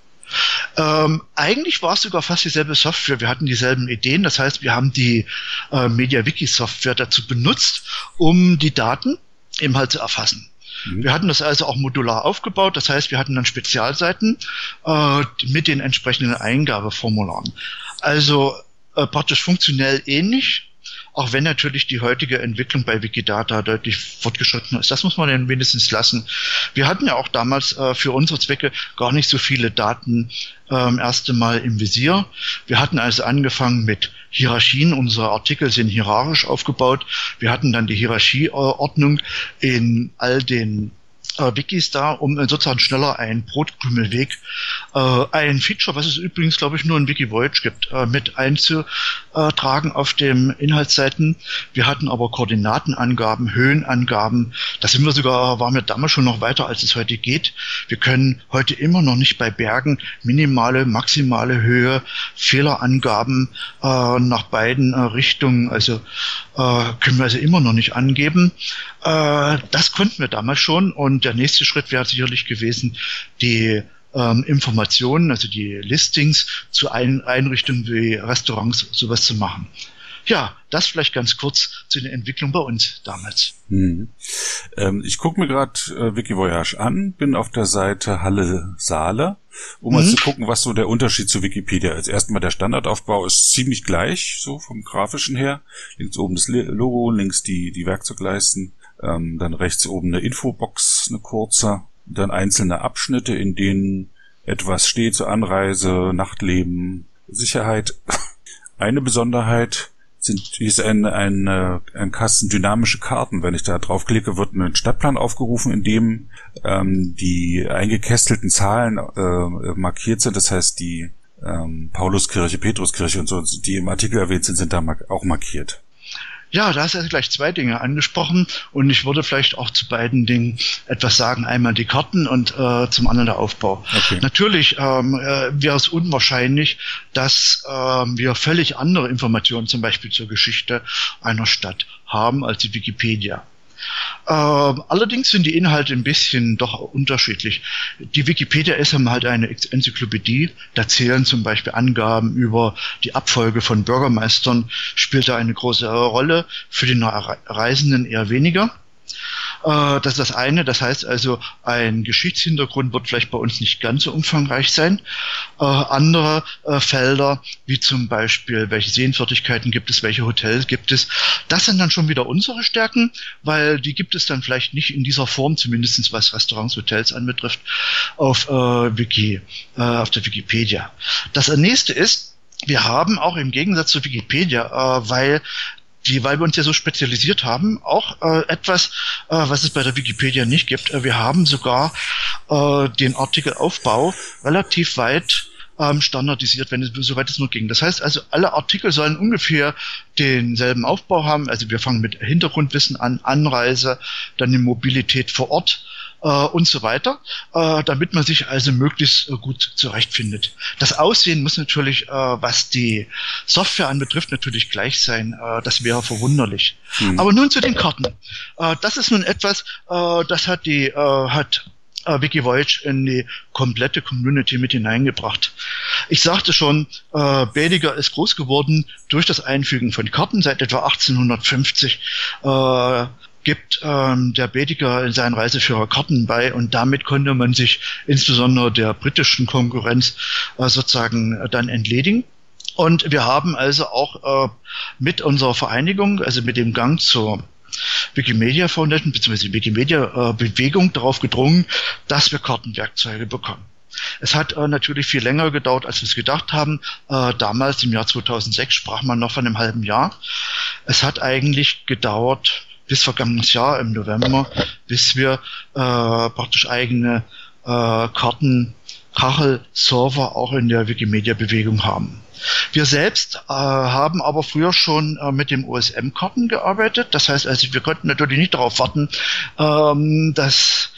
Ähm, eigentlich war es sogar fast dieselbe Software. Wir hatten dieselben Ideen. Das heißt, wir haben die äh, MediaWiki-Software dazu benutzt, um die Daten eben halt zu erfassen. Mhm. Wir hatten das also auch modular aufgebaut. Das heißt, wir hatten dann Spezialseiten äh, mit den entsprechenden Eingabeformularen. Also äh, praktisch funktionell ähnlich, auch wenn natürlich die heutige Entwicklung bei Wikidata deutlich fortgeschritten ist. Das muss man dann wenigstens lassen. Wir hatten ja auch damals äh, für unsere Zwecke gar nicht so viele Daten ähm, erste Mal im Visier. Wir hatten also angefangen mit Hierarchien. Unsere Artikel sind hierarchisch aufgebaut. Wir hatten dann die Hierarchieordnung in all den äh, Wikis da, um äh, sozusagen schneller einen Brotkrümelweg, äh, ein Feature, was es übrigens, glaube ich, nur in WikiVoyage gibt, äh, mit einzutragen auf den Inhaltsseiten. Wir hatten aber Koordinatenangaben, Höhenangaben. Da sind wir sogar, waren wir damals schon noch weiter, als es heute geht. Wir können heute immer noch nicht bei Bergen minimale, maximale Höhe, Fehlerangaben äh, nach beiden äh, Richtungen, also äh, können wir also immer noch nicht angeben. Äh, das konnten wir damals schon und der nächste Schritt wäre sicherlich gewesen, die ähm, Informationen, also die Listings zu Ein Einrichtungen wie Restaurants sowas zu machen. Ja, das vielleicht ganz kurz zu der Entwicklung bei uns damals. Hm. Ähm, ich gucke mir gerade äh, Wikivoyage an, bin auf der Seite Halle Saale, um mhm. mal zu gucken, was so der Unterschied zu Wikipedia ist. Erstmal der Standardaufbau ist ziemlich gleich, so vom grafischen her. Links oben das Logo, links die, die Werkzeugleisten. Ähm, dann rechts oben eine Infobox, eine kurze. Dann einzelne Abschnitte, in denen etwas steht zur Anreise, Nachtleben, Sicherheit. Eine Besonderheit sind, ist ein, ein, äh, ein Kasten dynamische Karten. Wenn ich da draufklicke, wird ein Stadtplan aufgerufen, in dem ähm, die eingekästelten Zahlen äh, markiert sind. Das heißt, die ähm, Pauluskirche, Petruskirche und so, die im Artikel erwähnt sind, sind da auch markiert. Ja, da hast du gleich zwei Dinge angesprochen und ich würde vielleicht auch zu beiden Dingen etwas sagen. Einmal die Karten und äh, zum anderen der Aufbau. Okay. Natürlich ähm, äh, wäre es unwahrscheinlich, dass äh, wir völlig andere Informationen zum Beispiel zur Geschichte einer Stadt haben als die Wikipedia. Ähm, allerdings sind die Inhalte ein bisschen doch unterschiedlich. Die Wikipedia ist halt eine Enzyklopädie. Da zählen zum Beispiel Angaben über die Abfolge von Bürgermeistern, spielt da eine große Rolle, für die Reisenden eher weniger. Äh, das ist das eine. Das heißt also, ein Geschichtshintergrund wird vielleicht bei uns nicht ganz so umfangreich sein. Äh, andere äh, Felder, wie zum Beispiel, welche Sehenswürdigkeiten gibt es, welche Hotels gibt es, das sind dann schon wieder unsere Stärken, weil die gibt es dann vielleicht nicht in dieser Form, zumindest was Restaurants, Hotels anbetrifft, auf äh, Wiki, äh, auf der Wikipedia. Das nächste ist, wir haben auch im Gegensatz zu Wikipedia, äh, weil die, weil wir uns ja so spezialisiert haben, auch äh, etwas, äh, was es bei der Wikipedia nicht gibt. Äh, wir haben sogar äh, den Artikelaufbau relativ weit ähm, standardisiert, wenn es soweit es nur ging. Das heißt also, alle Artikel sollen ungefähr denselben Aufbau haben. Also wir fangen mit Hintergrundwissen an, Anreise, dann die Mobilität vor Ort, äh, und so weiter, äh, damit man sich also möglichst äh, gut zurechtfindet. Das Aussehen muss natürlich, äh, was die Software anbetrifft, natürlich gleich sein. Äh, das wäre verwunderlich. Mhm. Aber nun zu den Karten. Äh, das ist nun etwas, das hat die hat äh, Wikivoyage in die komplette Community mit hineingebracht. Ich sagte schon, äh, Bediger ist groß geworden durch das Einfügen von Karten seit etwa 1850. Äh, gibt ähm, der Bediger in seinen Reiseführer Karten bei und damit konnte man sich insbesondere der britischen Konkurrenz äh, sozusagen äh, dann entledigen. Und wir haben also auch äh, mit unserer Vereinigung, also mit dem Gang zur Wikimedia Foundation bzw. Wikimedia äh, Bewegung darauf gedrungen, dass wir Kartenwerkzeuge bekommen. Es hat äh, natürlich viel länger gedauert, als wir es gedacht haben. Äh, damals im Jahr 2006 sprach man noch von einem halben Jahr. Es hat eigentlich gedauert bis vergangenes Jahr im November, bis wir äh, praktisch eigene äh, Karten, Kachel, Server auch in der Wikimedia-Bewegung haben. Wir selbst äh, haben aber früher schon äh, mit dem OSM-Karten gearbeitet. Das heißt, also wir konnten natürlich nicht darauf warten, ähm, dass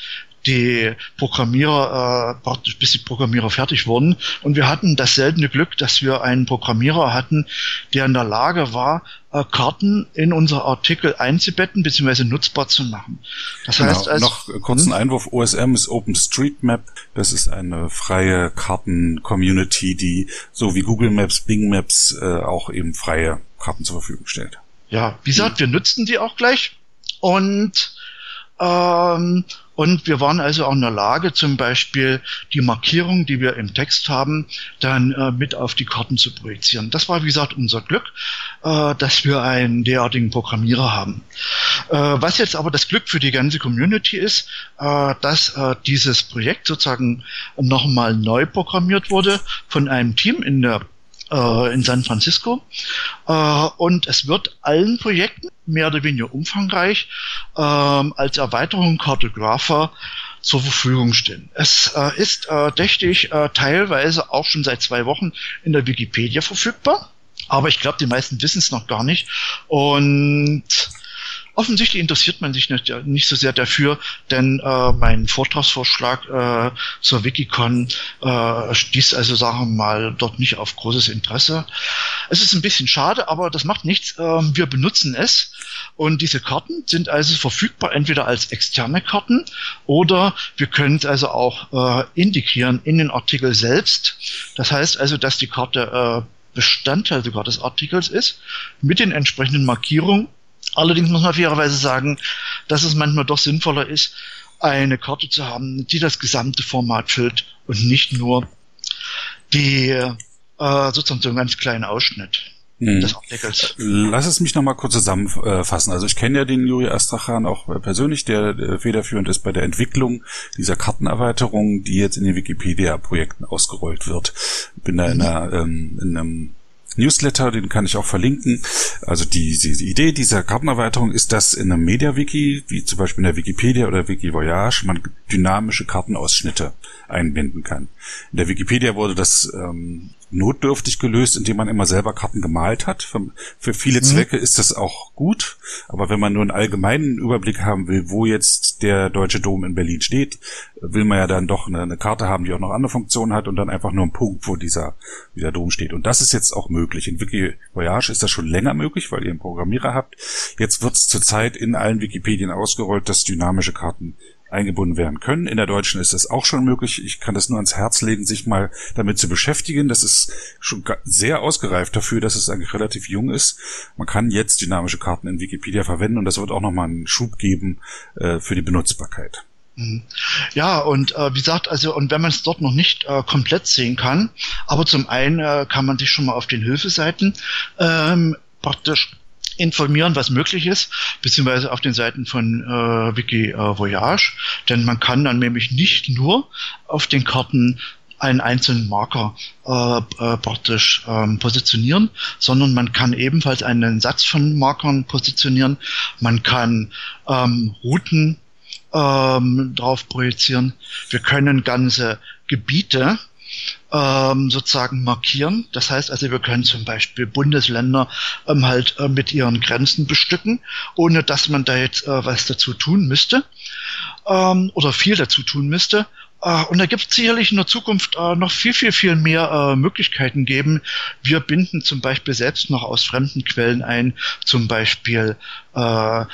die Programmierer, äh, praktisch bis die Programmierer fertig wurden. Und wir hatten das seltene Glück, dass wir einen Programmierer hatten, der in der Lage war, äh, Karten in unsere Artikel einzubetten bzw. nutzbar zu machen. Das genau. heißt, als, noch kurzen hm? Einwurf: OSM ist OpenStreetMap. Das ist eine freie Karten-Community, die so wie Google Maps, Bing Maps äh, auch eben freie Karten zur Verfügung stellt. Ja, wie gesagt, wir nutzen die auch gleich und ähm, und wir waren also auch in der Lage, zum Beispiel die Markierung, die wir im Text haben, dann äh, mit auf die Karten zu projizieren. Das war, wie gesagt, unser Glück, äh, dass wir einen derartigen Programmierer haben. Äh, was jetzt aber das Glück für die ganze Community ist, äh, dass äh, dieses Projekt sozusagen nochmal neu programmiert wurde von einem Team in der äh, in San Francisco. Und es wird allen Projekten mehr oder weniger umfangreich äh, als Erweiterung Cartographer zur Verfügung stehen. Es äh, ist äh, dächtig äh, teilweise auch schon seit zwei Wochen in der Wikipedia verfügbar. Aber ich glaube, die meisten wissen es noch gar nicht. Und Offensichtlich interessiert man sich nicht, nicht so sehr dafür, denn äh, mein Vortragsvorschlag äh, zur Wikicon äh, stieß also, sagen wir mal, dort nicht auf großes Interesse. Es ist ein bisschen schade, aber das macht nichts. Äh, wir benutzen es und diese Karten sind also verfügbar entweder als externe Karten oder wir können es also auch äh, integrieren in den Artikel selbst. Das heißt also, dass die Karte äh, Bestandteil sogar des Artikels ist, mit den entsprechenden Markierungen Allerdings muss man fairerweise sagen, dass es manchmal doch sinnvoller ist, eine Karte zu haben, die das gesamte Format füllt und nicht nur die äh, sozusagen so einen ganz kleinen Ausschnitt. Hm. des Artikels. Lass es mich nochmal kurz zusammenfassen. Also ich kenne ja den Juri Astrachan auch persönlich, der federführend ist bei der Entwicklung dieser Kartenerweiterung, die jetzt in den Wikipedia-Projekten ausgerollt wird. Bin da in, mhm. einer, ähm, in einem Newsletter, den kann ich auch verlinken. Also die, die, die Idee dieser Kartenerweiterung ist, dass in einem Media-Wiki, wie zum Beispiel in der Wikipedia oder Wikivoyage, man dynamische Kartenausschnitte einbinden kann. In der Wikipedia wurde das ähm, notdürftig gelöst, indem man immer selber Karten gemalt hat. Für, für viele mhm. Zwecke ist das auch gut, aber wenn man nur einen allgemeinen Überblick haben will, wo jetzt der Deutsche Dom in Berlin steht, will man ja dann doch eine, eine Karte haben, die auch noch andere Funktionen hat und dann einfach nur einen Punkt, wo dieser, dieser Dom steht. Und das ist jetzt auch möglich. In Wiki Voyage ist das schon länger möglich, weil ihr einen Programmierer habt. Jetzt wird es zurzeit in allen Wikipedien ausgerollt, dass dynamische Karten eingebunden werden können. In der deutschen ist es auch schon möglich. Ich kann das nur ans Herz legen, sich mal damit zu beschäftigen. Das ist schon sehr ausgereift dafür, dass es eigentlich relativ jung ist. Man kann jetzt dynamische Karten in Wikipedia verwenden und das wird auch nochmal einen Schub geben äh, für die Benutzbarkeit. Mhm. Ja, und äh, wie gesagt, also und wenn man es dort noch nicht äh, komplett sehen kann, aber zum einen äh, kann man sich schon mal auf den Hilfeseiten ähm, praktisch informieren, was möglich ist, beziehungsweise auf den Seiten von äh, Wiki äh, Voyage, denn man kann dann nämlich nicht nur auf den Karten einen einzelnen Marker äh, äh, praktisch ähm, positionieren, sondern man kann ebenfalls einen Satz von Markern positionieren. Man kann ähm, Routen ähm, drauf projizieren. Wir können ganze Gebiete ähm, sozusagen markieren. Das heißt also, wir können zum Beispiel Bundesländer ähm, halt äh, mit ihren Grenzen bestücken, ohne dass man da jetzt äh, was dazu tun müsste ähm, oder viel dazu tun müsste. Äh, und da gibt es sicherlich in der Zukunft äh, noch viel, viel, viel mehr äh, Möglichkeiten geben. Wir binden zum Beispiel selbst noch aus fremden Quellen ein, zum Beispiel äh,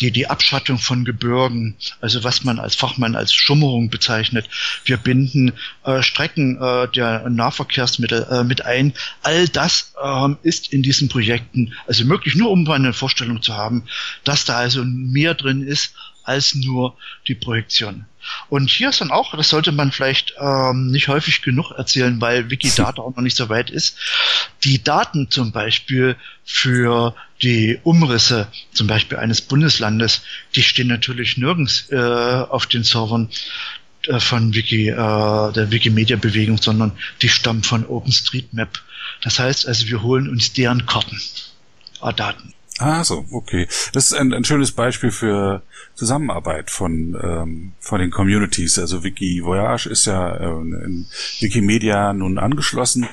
die, die Abschattung von Gebirgen, also was man als Fachmann als Schummerung bezeichnet. Wir binden äh, Strecken äh, der Nahverkehrsmittel äh, mit ein. All das äh, ist in diesen Projekten, also möglich nur, um eine Vorstellung zu haben, dass da also mehr drin ist als nur die Projektion. Und hier ist dann auch, das sollte man vielleicht ähm, nicht häufig genug erzählen, weil Wikidata auch noch nicht so weit ist, die Daten zum Beispiel für die Umrisse zum Beispiel eines Bundeslandes, die stehen natürlich nirgends äh, auf den Servern äh, von Wiki, äh, der Wikimedia-Bewegung, sondern die stammen von OpenStreetMap. Das heißt also, wir holen uns deren Karten, äh, Daten. Ah, so, okay. Das ist ein, ein schönes Beispiel für Zusammenarbeit von, ähm, von den Communities. Also Wiki Voyage ist ja äh, in Wikimedia nun angeschlossen.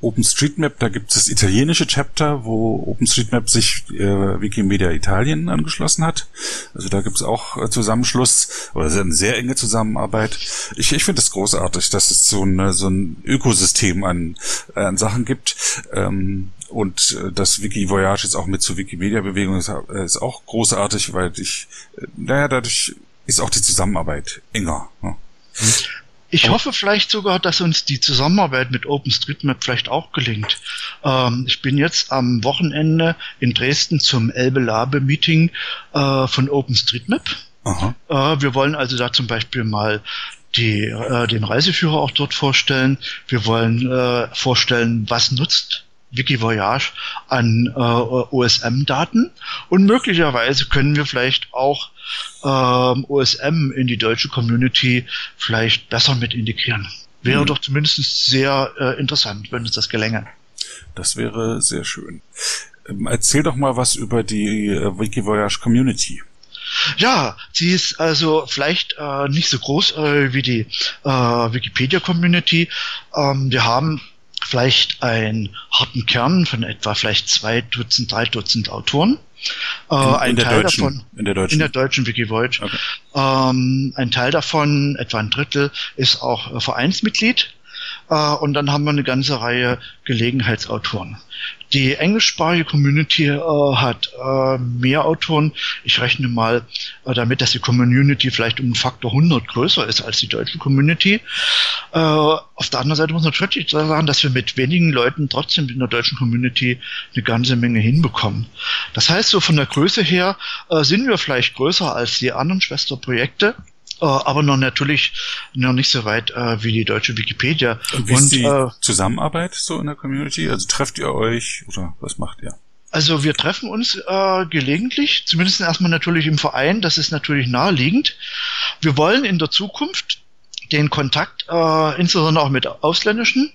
OpenStreetMap, da gibt es das italienische Chapter, wo OpenStreetMap sich äh, Wikimedia Italien angeschlossen hat. Also da gibt es auch äh, Zusammenschluss oder eine sehr enge Zusammenarbeit. Ich, ich finde es das großartig, dass es so, eine, so ein Ökosystem an, an Sachen gibt. Ähm, und äh, das Wiki Voyage jetzt auch mit zur Wikimedia-Bewegung ist, äh, ist auch großartig, weil ich, äh, naja, dadurch ist auch die Zusammenarbeit enger. Ne? Ich hoffe vielleicht sogar, dass uns die Zusammenarbeit mit OpenStreetMap vielleicht auch gelingt. Ähm, ich bin jetzt am Wochenende in Dresden zum Elbe Labe Meeting äh, von OpenStreetMap. Äh, wir wollen also da zum Beispiel mal die, äh, den Reiseführer auch dort vorstellen. Wir wollen äh, vorstellen, was nutzt Wikivoyage an äh, OSM-Daten und möglicherweise können wir vielleicht auch ähm, OSM in die deutsche Community vielleicht besser mit integrieren. Wäre mhm. doch zumindest sehr äh, interessant, wenn uns das gelänge. Das wäre sehr schön. Ähm, erzähl doch mal was über die äh, Wikivoyage Community. Ja, sie ist also vielleicht äh, nicht so groß äh, wie die äh, Wikipedia Community. Ähm, wir haben vielleicht einen harten Kern von etwa vielleicht zwei Dutzend, drei Dutzend Autoren. Äh, in, ein in Teil deutschen, davon in der deutschen, in der deutschen Wikivoid. Okay. Ähm, ein Teil davon, etwa ein Drittel, ist auch äh, Vereinsmitglied. Äh, und dann haben wir eine ganze Reihe Gelegenheitsautoren. Die englischsprachige Community äh, hat äh, mehr Autoren. Ich rechne mal äh, damit, dass die Community vielleicht um einen Faktor 100 größer ist als die deutsche Community. Äh, auf der anderen Seite muss man natürlich sagen, dass wir mit wenigen Leuten trotzdem in der deutschen Community eine ganze Menge hinbekommen. Das heißt, so von der Größe her äh, sind wir vielleicht größer als die anderen Schwesterprojekte. Äh, aber noch natürlich noch nicht so weit äh, wie die deutsche Wikipedia. Und wie ist die äh, Zusammenarbeit so in der Community? Also trefft ihr euch oder was macht ihr? Also wir treffen uns äh, gelegentlich, zumindest erstmal natürlich im Verein, das ist natürlich naheliegend. Wir wollen in der Zukunft den Kontakt äh, insbesondere auch mit ausländischen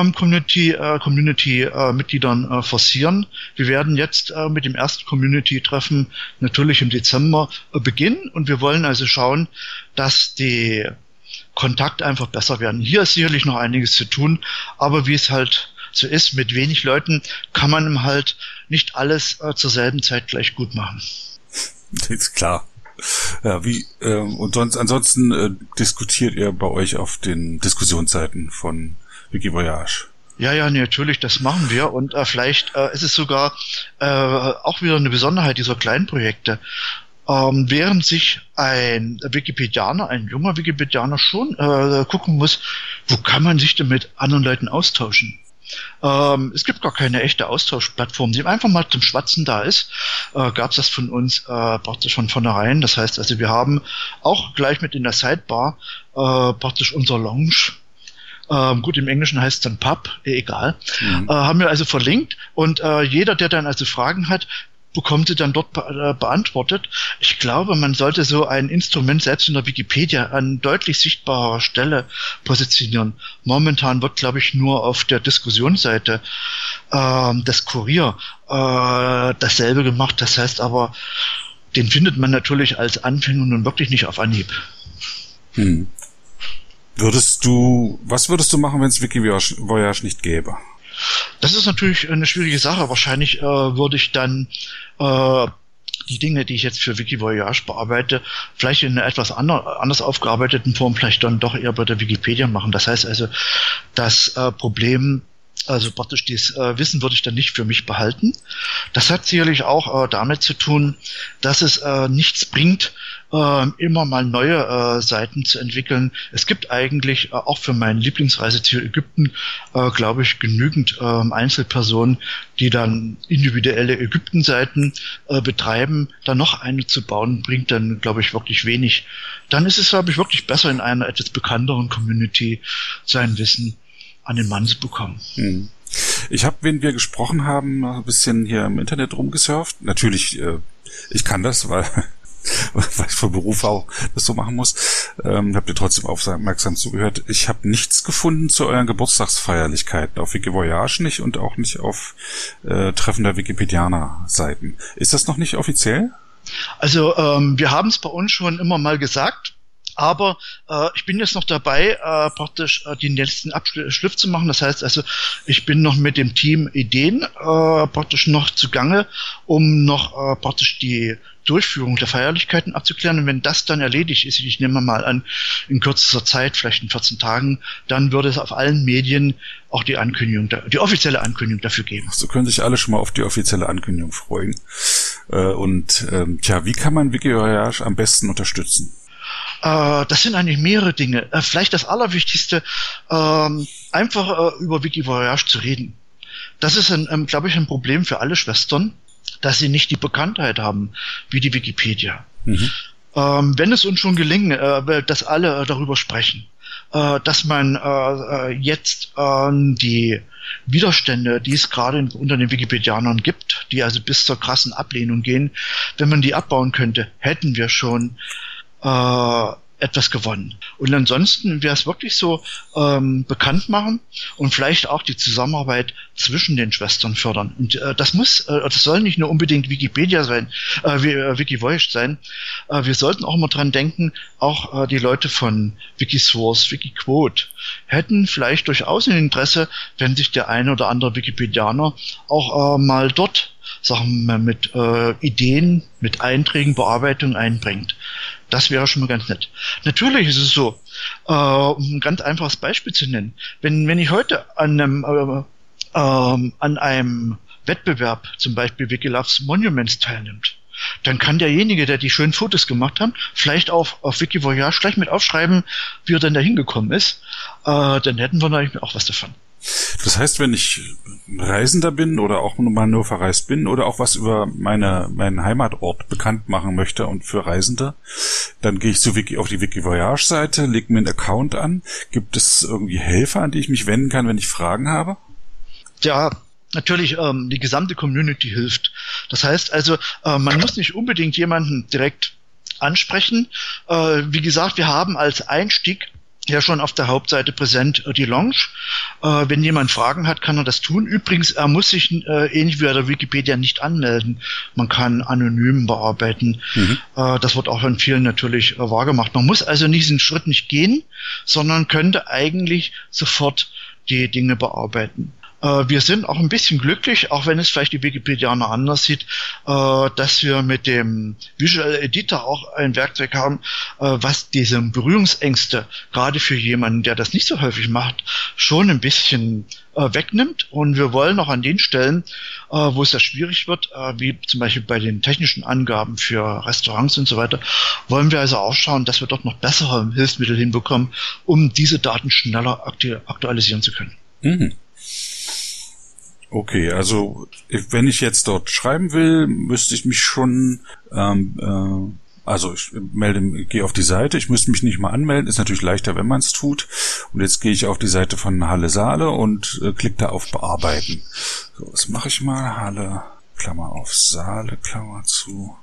ähm, Community, äh, Community äh, Mitgliedern äh, forcieren. Wir werden jetzt äh, mit dem ersten Community-Treffen natürlich im Dezember äh, beginnen und wir wollen also schauen, dass die Kontakt einfach besser werden. Hier ist sicherlich noch einiges zu tun, aber wie es halt so ist, mit wenig Leuten kann man halt nicht alles äh, zur selben Zeit gleich gut machen. Das ist klar. Ja, wie äh, und sonst ansonsten äh, diskutiert ihr bei euch auf den Diskussionsseiten von Wikivoyage? Ja, ja, natürlich, das machen wir und äh, vielleicht äh, ist es sogar äh, auch wieder eine Besonderheit dieser kleinen Projekte. Ähm, während sich ein Wikipedianer, ein junger Wikipedianer schon äh, gucken muss, wo kann man sich denn mit anderen Leuten austauschen? Ähm, es gibt gar keine echte Austauschplattform, die einfach mal zum Schwatzen da ist. Äh, Gab es das von uns äh, praktisch von vornherein. Das heißt also, wir haben auch gleich mit in der Sidebar äh, praktisch unser Lounge ähm, gut, im Englischen heißt es dann Pub, eh, egal. Mhm. Äh, haben wir also verlinkt und äh, jeder, der dann also Fragen hat, bekommt sie dann dort be äh, beantwortet. Ich glaube, man sollte so ein Instrument selbst in der Wikipedia an deutlich sichtbarer Stelle positionieren. Momentan wird, glaube ich, nur auf der Diskussionsseite äh, des Kurier äh, dasselbe gemacht. Das heißt aber, den findet man natürlich als Anfänger nun wirklich nicht auf Anhieb. Hm. Würdest du, was würdest du machen, wenn es Wikivoyage nicht gäbe? Das ist natürlich eine schwierige Sache. Wahrscheinlich äh, würde ich dann äh, die Dinge, die ich jetzt für Wikivoyage bearbeite, vielleicht in einer etwas ander, anders aufgearbeiteten Form vielleicht dann doch eher bei der Wikipedia machen. Das heißt also, das äh, Problem also praktisch dieses äh, Wissen würde ich dann nicht für mich behalten. Das hat sicherlich auch äh, damit zu tun, dass es äh, nichts bringt, äh, immer mal neue äh, Seiten zu entwickeln. Es gibt eigentlich äh, auch für mein Lieblingsreiseziel Ägypten, glaube ich, genügend äh, Einzelpersonen, die dann individuelle Ägypten-Seiten betreiben. Da noch eine zu bauen, bringt dann, glaube ich, wirklich wenig. Dann ist es, glaube ich, wirklich besser in einer etwas bekannteren Community sein Wissen an den Mann zu bekommen. Hm. Ich habe, wenn wir gesprochen haben, ein bisschen hier im Internet rumgesurft. Natürlich, äh, ich kann das, weil, weil ich von Beruf auch das so machen muss. Ähm, habt ihr trotzdem aufmerksam zugehört. Ich habe nichts gefunden zu euren Geburtstagsfeierlichkeiten auf Wikivoyage nicht und auch nicht auf äh, Treffen der Wikipedianer-Seiten. Ist das noch nicht offiziell? Also ähm, wir haben es bei uns schon immer mal gesagt. Aber äh, ich bin jetzt noch dabei, äh, praktisch äh, den letzten Abschliff zu machen. Das heißt also, ich bin noch mit dem Team Ideen äh, praktisch noch zugange, um noch äh, praktisch die Durchführung der Feierlichkeiten abzuklären. Und wenn das dann erledigt ist, ich nehme mal an, in kürzester Zeit, vielleicht in 14 Tagen, dann würde es auf allen Medien auch die Ankündigung, die offizielle Ankündigung dafür geben. So können sich alle schon mal auf die offizielle Ankündigung freuen. Äh, und ähm, tja, wie kann man Wikivoyage am besten unterstützen? Äh, das sind eigentlich mehrere Dinge. Äh, vielleicht das Allerwichtigste, ähm, einfach äh, über Wikivoyage zu reden. Das ist, ein, ähm, glaube ich, ein Problem für alle Schwestern, dass sie nicht die Bekanntheit haben wie die Wikipedia. Mhm. Ähm, wenn es uns schon gelingen, äh, dass alle darüber sprechen, äh, dass man äh, jetzt ähm, die Widerstände, die es gerade unter den Wikipedianern gibt, die also bis zur krassen Ablehnung gehen, wenn man die abbauen könnte, hätten wir schon äh, etwas gewonnen. Und ansonsten wäre es wirklich so ähm, bekannt machen und vielleicht auch die Zusammenarbeit zwischen den Schwestern fördern. Und äh, das muss, äh, das soll nicht nur unbedingt Wikipedia sein, äh, äh Wikivoyage sein. Äh, wir sollten auch mal dran denken, auch äh, die Leute von Wikisource, Wikiquote hätten vielleicht durchaus ein Interesse, wenn sich der eine oder andere Wikipedianer auch äh, mal dort Sachen mit äh, Ideen, mit Einträgen, Bearbeitung einbringt. Das wäre schon mal ganz nett. Natürlich ist es so, äh, um ein ganz einfaches Beispiel zu nennen. Wenn, wenn ich heute an einem, äh, äh, an einem Wettbewerb, zum Beispiel Wikiloves Monuments teilnimmt, dann kann derjenige, der die schönen Fotos gemacht hat, vielleicht auf, auf Wikivoyage gleich mit aufschreiben, wie er denn da hingekommen ist. Äh, dann hätten wir natürlich auch was davon. Das heißt, wenn ich Reisender bin oder auch mal nur verreist bin oder auch was über meine, meinen Heimatort bekannt machen möchte und für Reisende, dann gehe ich zu Wiki, auf die Wikivoyage-Seite, lege mir einen Account an. Gibt es irgendwie Helfer, an die ich mich wenden kann, wenn ich Fragen habe? Ja, natürlich ähm, die gesamte Community hilft. Das heißt also, äh, man muss nicht unbedingt jemanden direkt ansprechen. Äh, wie gesagt, wir haben als Einstieg ja schon auf der Hauptseite präsent, äh, die Lounge. Äh, wenn jemand Fragen hat, kann er das tun. Übrigens, er muss sich äh, ähnlich wie bei der Wikipedia nicht anmelden. Man kann anonym bearbeiten. Mhm. Äh, das wird auch in vielen natürlich äh, wahrgemacht. Man muss also diesen Schritt nicht gehen, sondern könnte eigentlich sofort die Dinge bearbeiten. Äh, wir sind auch ein bisschen glücklich, auch wenn es vielleicht die Wikipedianer anders sieht, äh, dass wir mit dem Visual Editor auch ein Werkzeug haben, äh, was diese Berührungsängste gerade für jemanden, der das nicht so häufig macht, schon ein bisschen wegnimmt. Und wir wollen auch an den Stellen, wo es ja schwierig wird, wie zum Beispiel bei den technischen Angaben für Restaurants und so weiter, wollen wir also auch schauen, dass wir dort noch bessere Hilfsmittel hinbekommen, um diese Daten schneller aktualisieren zu können. Mhm. Okay, also wenn ich jetzt dort schreiben will, müsste ich mich schon, ähm, äh, also ich melde, gehe auf die Seite, ich müsste mich nicht mal anmelden, ist natürlich leichter, wenn man es tut. Und jetzt gehe ich auf die Seite von Halle Saale und äh, klicke da auf Bearbeiten. So, was mache ich mal? Halle, Klammer auf Saale, Klammer zu.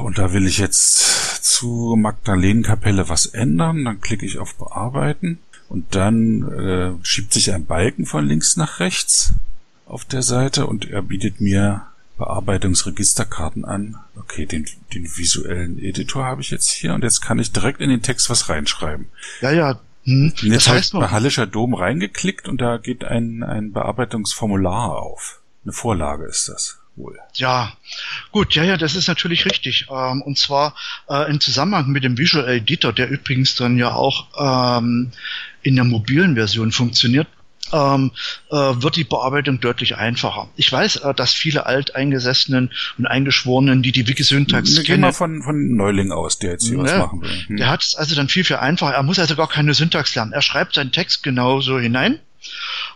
Und da will ich jetzt zu Magdalenenkapelle was ändern. Dann klicke ich auf Bearbeiten. Und dann äh, schiebt sich ein Balken von links nach rechts auf der Seite und er bietet mir Bearbeitungsregisterkarten an. Okay, den, den visuellen Editor habe ich jetzt hier und jetzt kann ich direkt in den Text was reinschreiben. Ja, ja. Hm. Und jetzt das heißt habe ich bei Hallischer Dom reingeklickt und da geht ein, ein Bearbeitungsformular auf. Eine Vorlage ist das wohl. Ja, gut, ja, ja, das ist natürlich richtig. Ähm, und zwar äh, im Zusammenhang mit dem Visual Editor, der übrigens dann ja auch ähm, in der mobilen Version funktioniert, ähm, äh, wird die Bearbeitung deutlich einfacher. Ich weiß, äh, dass viele Alteingesessenen und Eingeschworenen, die die Wikisyntax kennen... Gehen mal von, von Neuling aus, der jetzt hier ne, was machen will. Hm. Der hat es also dann viel, viel einfacher. Er muss also gar keine Syntax lernen. Er schreibt seinen Text genauso hinein.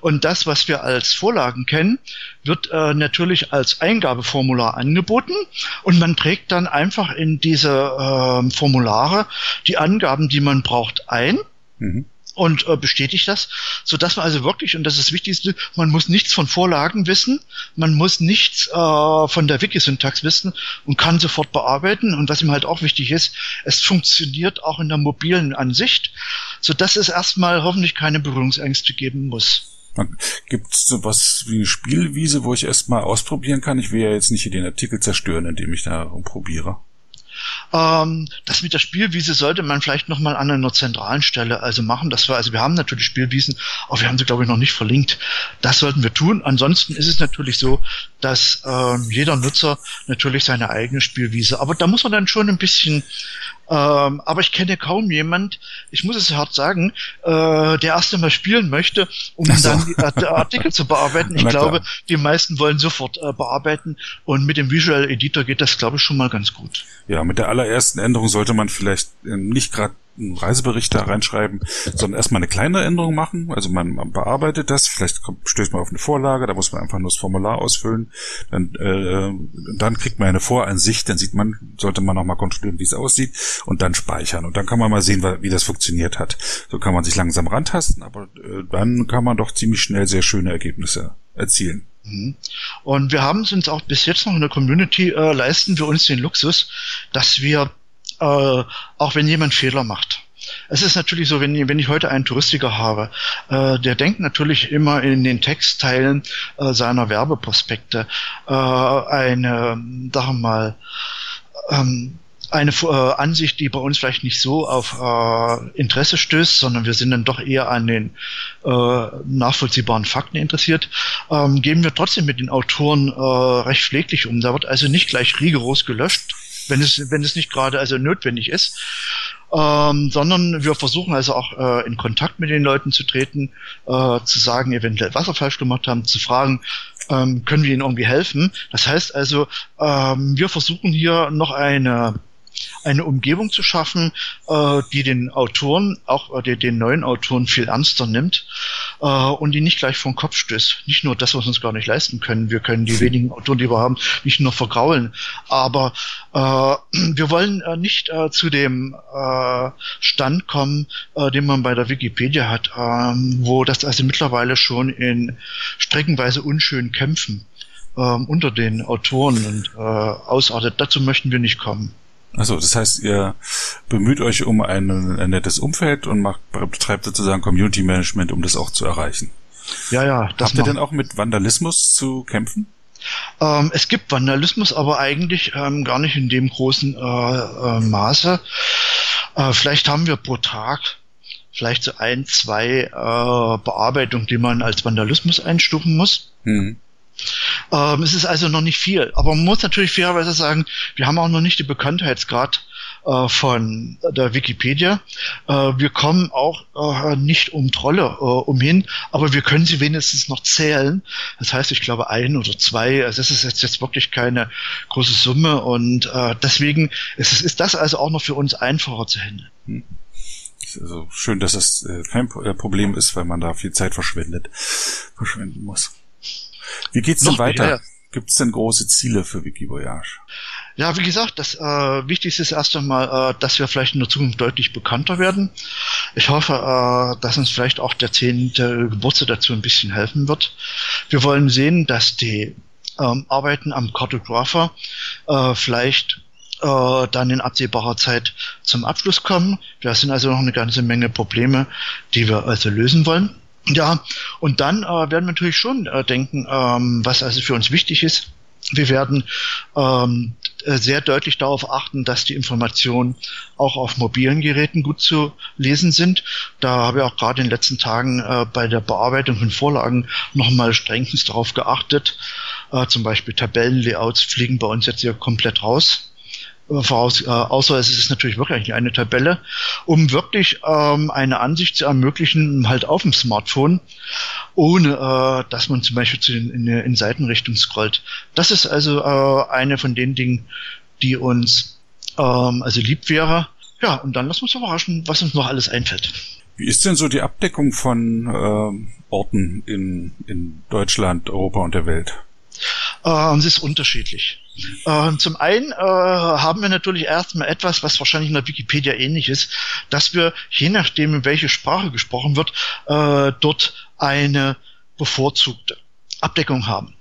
Und das, was wir als Vorlagen kennen, wird äh, natürlich als Eingabeformular angeboten und man trägt dann einfach in diese äh, Formulare die Angaben, die man braucht, ein. Mhm und äh, bestätigt das, so dass man also wirklich, und das ist das Wichtigste, man muss nichts von Vorlagen wissen, man muss nichts äh, von der Wikisyntax wissen und kann sofort bearbeiten. Und was ihm halt auch wichtig ist, es funktioniert auch in der mobilen Ansicht, so dass es erstmal hoffentlich keine Berührungsängste geben muss. Gibt es sowas wie eine Spielwiese, wo ich erstmal ausprobieren kann? Ich will ja jetzt nicht hier den Artikel zerstören, indem ich da rumprobiere. Ähm, das mit der Spielwiese sollte man vielleicht nochmal an einer zentralen Stelle also machen. Das war, also wir haben natürlich Spielwiesen, aber wir haben sie, glaube ich, noch nicht verlinkt. Das sollten wir tun. Ansonsten ist es natürlich so, dass äh, jeder Nutzer natürlich seine eigene Spielwiese, aber da muss man dann schon ein bisschen ähm, aber ich kenne kaum jemand, ich muss es hart sagen, äh, der erst einmal spielen möchte, um so. dann die Artikel zu bearbeiten. Ich glaube, die meisten wollen sofort äh, bearbeiten und mit dem Visual Editor geht das, glaube ich, schon mal ganz gut. Ja, mit der allerersten Änderung sollte man vielleicht äh, nicht gerade Reisebericht da reinschreiben, sondern erstmal eine kleine Änderung machen. Also man, man bearbeitet das, vielleicht kommt, stößt man auf eine Vorlage, da muss man einfach nur das Formular ausfüllen. Dann, äh, dann kriegt man eine Voransicht, dann sieht man, sollte man nochmal kontrollieren, wie es aussieht und dann speichern. Und dann kann man mal sehen, wie das funktioniert hat. So kann man sich langsam rantasten, aber äh, dann kann man doch ziemlich schnell sehr schöne Ergebnisse erzielen. Mhm. Und wir haben uns auch bis jetzt noch in der Community äh, leisten wir uns den Luxus, dass wir äh, auch wenn jemand Fehler macht. Es ist natürlich so, wenn, wenn ich heute einen Touristiker habe, äh, der denkt natürlich immer in den Textteilen äh, seiner Werbeprospekte äh, eine, sagen wir mal, ähm, eine äh, Ansicht, die bei uns vielleicht nicht so auf äh, Interesse stößt, sondern wir sind dann doch eher an den äh, nachvollziehbaren Fakten interessiert, ähm, gehen wir trotzdem mit den Autoren äh, recht pfleglich um. Da wird also nicht gleich rigoros gelöscht, wenn es, wenn es nicht gerade also notwendig ist. Ähm, sondern wir versuchen also auch äh, in Kontakt mit den Leuten zu treten, äh, zu sagen, eventuell was er falsch gemacht haben, zu fragen, ähm, können wir ihnen irgendwie helfen. Das heißt also, ähm, wir versuchen hier noch eine eine Umgebung zu schaffen, äh, die den Autoren, auch äh, den neuen Autoren viel ernster nimmt äh, und die nicht gleich vom Kopf stößt. Nicht nur das, was wir uns gar nicht leisten können. Wir können die wenigen Autoren, die wir haben, nicht nur vergraulen. Aber äh, wir wollen äh, nicht äh, zu dem äh, Stand kommen, äh, den man bei der Wikipedia hat, äh, wo das also mittlerweile schon in streckenweise unschönen Kämpfen äh, unter den Autoren und äh, ausartet. Dazu möchten wir nicht kommen. Also das heißt, ihr bemüht euch um ein, ein nettes Umfeld und macht, betreibt sozusagen Community Management, um das auch zu erreichen. Ja, ja. Das Habt ihr denn auch mit Vandalismus zu kämpfen? Ähm, es gibt Vandalismus, aber eigentlich ähm, gar nicht in dem großen äh, äh, Maße. Äh, vielleicht haben wir pro Tag vielleicht so ein, zwei äh, Bearbeitungen, die man als Vandalismus einstufen muss. Mhm. Ähm, es ist also noch nicht viel. Aber man muss natürlich fairerweise sagen, wir haben auch noch nicht den Bekanntheitsgrad äh, von der Wikipedia. Äh, wir kommen auch äh, nicht um Trolle äh, umhin, aber wir können sie wenigstens noch zählen. Das heißt, ich glaube ein oder zwei. Also das ist jetzt, jetzt wirklich keine große Summe und äh, deswegen ist, ist das also auch noch für uns einfacher zu handeln. Hm. Also schön, dass das äh, kein Problem ist, weil man da viel Zeit verschwendet, verschwenden muss. Wie geht's denn weiter? Gibt es denn große Ziele für Wikivoyage? Ja, wie gesagt, das äh, Wichtigste ist erst einmal, äh, dass wir vielleicht in der Zukunft deutlich bekannter werden. Ich hoffe, äh, dass uns vielleicht auch der zehnte Geburtstag dazu ein bisschen helfen wird. Wir wollen sehen, dass die ähm, Arbeiten am Cartographer äh, vielleicht äh, dann in absehbarer Zeit zum Abschluss kommen. Wir sind also noch eine ganze Menge Probleme, die wir also lösen wollen. Ja, und dann äh, werden wir natürlich schon äh, denken, ähm, was also für uns wichtig ist. Wir werden ähm, sehr deutlich darauf achten, dass die Informationen auch auf mobilen Geräten gut zu lesen sind. Da habe ich auch gerade in den letzten Tagen äh, bei der Bearbeitung von Vorlagen nochmal strengstens darauf geachtet. Äh, zum Beispiel Tabellenlayouts fliegen bei uns jetzt hier komplett raus voraus, äh, außer es ist natürlich wirklich eine Tabelle, um wirklich ähm, eine Ansicht zu ermöglichen, halt auf dem Smartphone, ohne äh, dass man zum Beispiel zu den, in, in Seitenrichtung scrollt. Das ist also äh, eine von den Dingen, die uns ähm, also lieb wäre. Ja, und dann lassen wir uns überraschen, was uns noch alles einfällt. Wie ist denn so die Abdeckung von äh, Orten in, in Deutschland, Europa und der Welt? Ähm, es ist unterschiedlich. Ähm, zum einen äh, haben wir natürlich erstmal etwas, was wahrscheinlich in der Wikipedia ähnlich ist, dass wir, je nachdem, in welche Sprache gesprochen wird, äh, dort eine bevorzugte Abdeckung haben.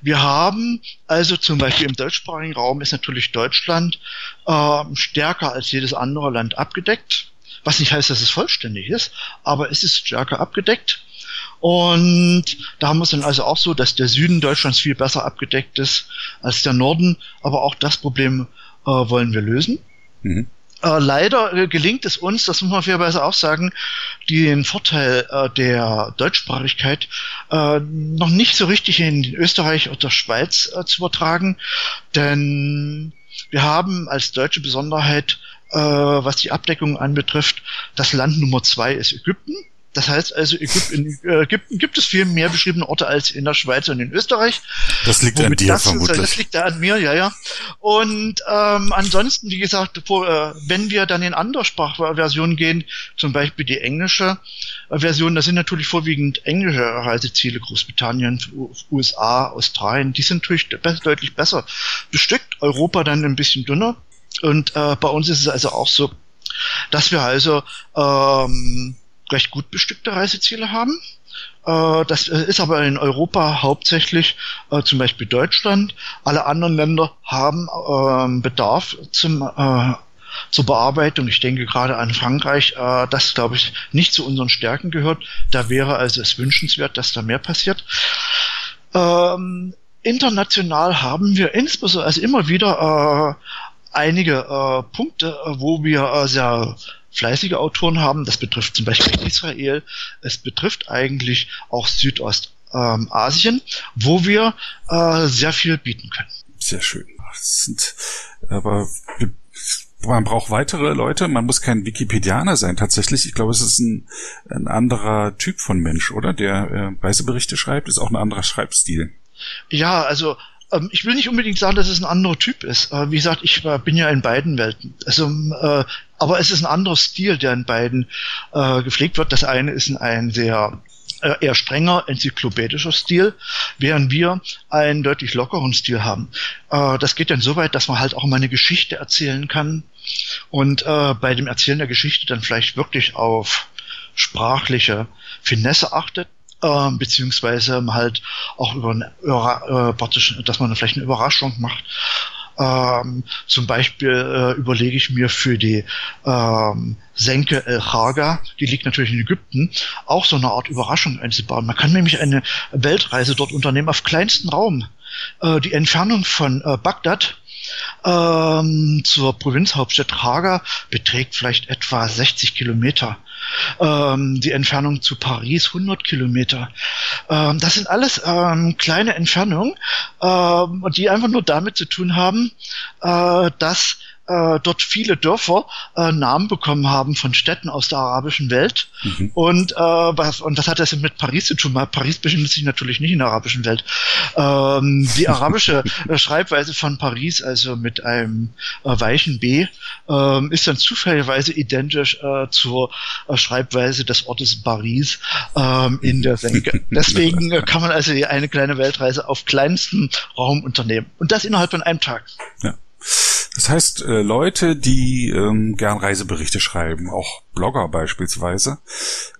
Wir haben also zum Beispiel im deutschsprachigen Raum ist natürlich Deutschland äh, stärker als jedes andere Land abgedeckt. Was nicht heißt, dass es vollständig ist, aber es ist stärker abgedeckt. Und da haben wir es dann also auch so, dass der Süden Deutschlands viel besser abgedeckt ist als der Norden. Aber auch das Problem äh, wollen wir lösen. Mhm. Äh, leider äh, gelingt es uns, das muss man fairerweise auch sagen, den Vorteil äh, der Deutschsprachigkeit äh, noch nicht so richtig in Österreich oder Schweiz äh, zu übertragen. Denn wir haben als deutsche Besonderheit, äh, was die Abdeckung anbetrifft, das Land Nummer zwei ist Ägypten. Das heißt also, in Ägypten gibt es viel mehr beschriebene Orte als in der Schweiz und in Österreich. Das liegt an dir das, vermutlich. Das liegt da an mir, ja, ja. Und ähm, ansonsten, wie gesagt, äh, wenn wir dann in andere Sprachversionen gehen, zum Beispiel die englische äh, Version, da sind natürlich vorwiegend englische Reiseziele, Großbritannien, USA, Australien, die sind natürlich deutlich besser bestückt. Europa dann ein bisschen dünner. Und äh, bei uns ist es also auch so, dass wir also ähm, recht gut bestückte Reiseziele haben. Äh, das ist aber in Europa hauptsächlich äh, zum Beispiel Deutschland. Alle anderen Länder haben ähm, Bedarf zum äh, zur Bearbeitung. Ich denke gerade an Frankreich, das glaube ich nicht zu unseren Stärken gehört. Da wäre also es wünschenswert, dass da mehr passiert. Ähm, international haben wir insbesondere also immer wieder einige Punkte, wo wir sehr fleißige Autoren haben. Das betrifft zum Beispiel Israel. Es betrifft eigentlich auch Südostasien, wo wir äh, sehr viel bieten können. Sehr schön. Sind, aber man braucht weitere Leute. Man muss kein Wikipedianer sein tatsächlich. Ich glaube, es ist ein, ein anderer Typ von Mensch, oder? Der äh, Reiseberichte schreibt, ist auch ein anderer Schreibstil. Ja, also ähm, ich will nicht unbedingt sagen, dass es ein anderer Typ ist. Äh, wie gesagt, ich äh, bin ja in beiden Welten. Also, äh, aber es ist ein anderer Stil, der in beiden äh, gepflegt wird. Das eine ist ein sehr äh, eher strenger enzyklopädischer Stil, während wir einen deutlich lockeren Stil haben. Äh, das geht dann so weit, dass man halt auch mal eine Geschichte erzählen kann und äh, bei dem Erzählen der Geschichte dann vielleicht wirklich auf sprachliche Finesse achtet äh, beziehungsweise halt auch über, eine, äh, praktisch, dass man vielleicht eine Überraschung macht. Ähm, zum Beispiel äh, überlege ich mir für die ähm, Senke El Haga, die liegt natürlich in Ägypten, auch so eine Art Überraschung einzubauen. Man kann nämlich eine Weltreise dort unternehmen auf kleinsten Raum. Äh, die Entfernung von äh, Bagdad ähm, zur Provinzhauptstadt Haga beträgt vielleicht etwa 60 Kilometer. Ähm, die Entfernung zu Paris 100 Kilometer. Ähm, das sind alles ähm, kleine Entfernungen, ähm, die einfach nur damit zu tun haben, äh, dass äh, dort viele Dörfer äh, Namen bekommen haben von Städten aus der arabischen Welt. Mhm. Und, äh, was, und das hat das mit Paris zu tun. Paris befindet sich natürlich nicht in der arabischen Welt. Ähm, die arabische äh, Schreibweise von Paris, also mit einem äh, weichen B, äh, ist dann zufälligerweise identisch äh, zur Schreibweise des Ortes Paris äh, in der Senke. Deswegen kann man also eine kleine Weltreise auf kleinstem Raum unternehmen. Und das innerhalb von einem Tag. Ja. Das heißt, äh, Leute, die ähm, gern Reiseberichte schreiben, auch Blogger beispielsweise,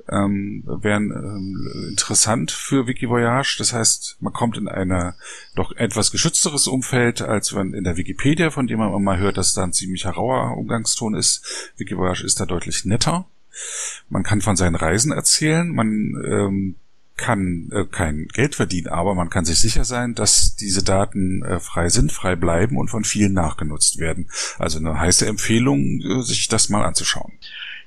ähm, wären ähm, interessant für Wikivoyage. Das heißt, man kommt in eine doch etwas geschützteres Umfeld, als wenn in der Wikipedia, von dem man mal hört, dass da ein ziemlich rauer Umgangston ist. Wikivoyage ist da deutlich netter. Man kann von seinen Reisen erzählen, man ähm, kann äh, kein Geld verdienen, aber man kann sich sicher sein, dass diese Daten äh, frei sind, frei bleiben und von vielen nachgenutzt werden. Also eine heiße Empfehlung, äh, sich das mal anzuschauen.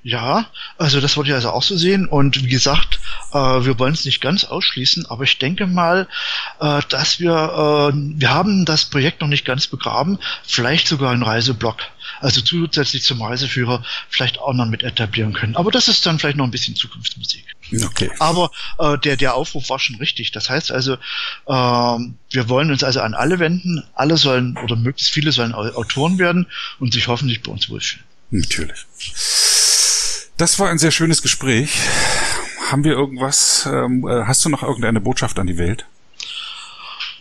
Ja, also das wollte ich also auch so sehen. Und wie gesagt, äh, wir wollen es nicht ganz ausschließen, aber ich denke mal, äh, dass wir, äh, wir haben das Projekt noch nicht ganz begraben, vielleicht sogar einen Reiseblog, also zusätzlich zum Reiseführer, vielleicht auch noch mit etablieren können. Aber das ist dann vielleicht noch ein bisschen Zukunftsmusik. Okay. Aber äh, der, der Aufruf war schon richtig. Das heißt also, äh, wir wollen uns also an alle wenden. Alle sollen oder möglichst viele sollen Autoren werden und sich hoffentlich bei uns wohlfühlen. Natürlich. Das war ein sehr schönes Gespräch. Haben wir irgendwas, ähm, äh, hast du noch irgendeine Botschaft an die Welt?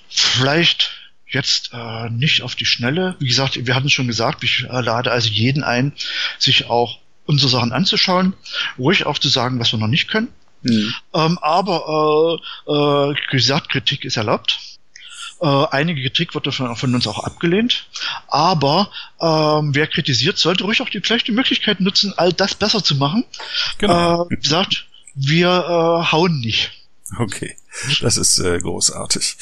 Vielleicht jetzt äh, nicht auf die Schnelle. Wie gesagt, wir hatten schon gesagt, ich äh, lade also jeden ein, sich auch unsere Sachen anzuschauen, ruhig auch zu sagen, was wir noch nicht können. Mhm. Ähm, aber äh, äh, gesagt, Kritik ist erlaubt. Äh, einige Kritik wird von, von uns auch abgelehnt. Aber ähm, wer kritisiert, sollte ruhig auch die, vielleicht die Möglichkeit nutzen, all das besser zu machen. Genau. Äh, wie gesagt, wir äh, hauen nicht. Okay. Das ist äh, großartig.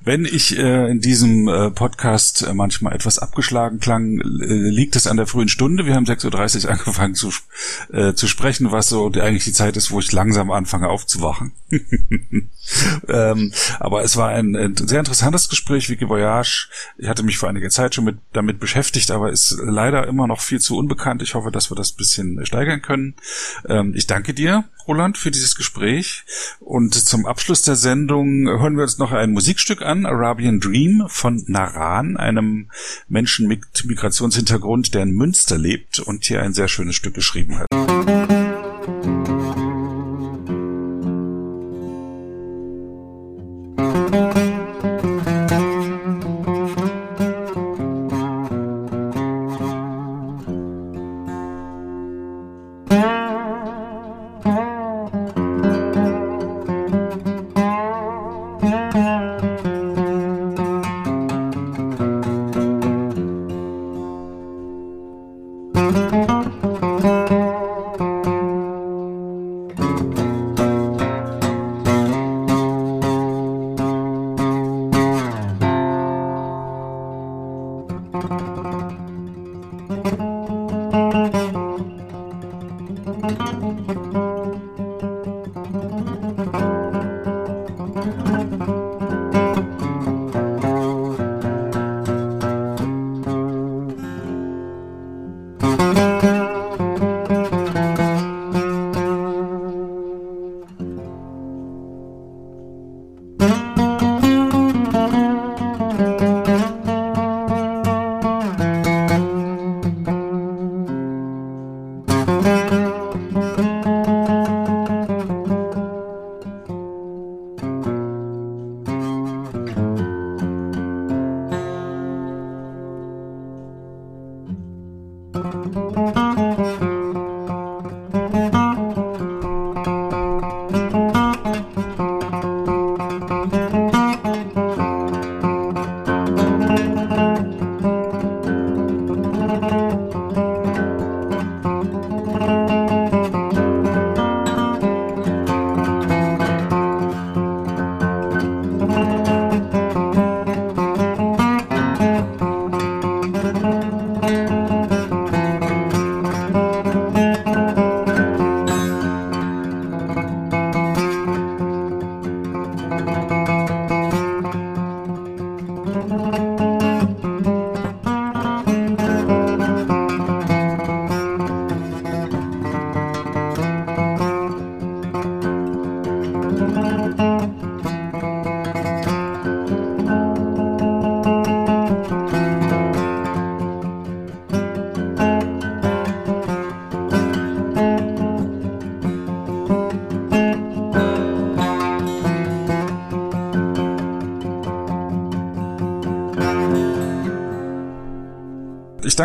Wenn ich äh, in diesem äh, Podcast äh, manchmal etwas abgeschlagen klang, äh, liegt es an der frühen Stunde. Wir haben 6.30 Uhr angefangen zu, äh, zu sprechen, was so eigentlich die Zeit ist, wo ich langsam anfange aufzuwachen. ähm, aber es war ein, ein, sehr interessantes Gespräch, Wiki Voyage. Ich hatte mich vor einiger Zeit schon mit, damit beschäftigt, aber ist leider immer noch viel zu unbekannt. Ich hoffe, dass wir das bisschen steigern können. Ähm, ich danke dir, Roland, für dieses Gespräch. Und zum Abschluss der Sendung hören wir uns noch ein Musikstück an, Arabian Dream von Naran, einem Menschen mit Migrationshintergrund, der in Münster lebt und hier ein sehr schönes Stück geschrieben hat.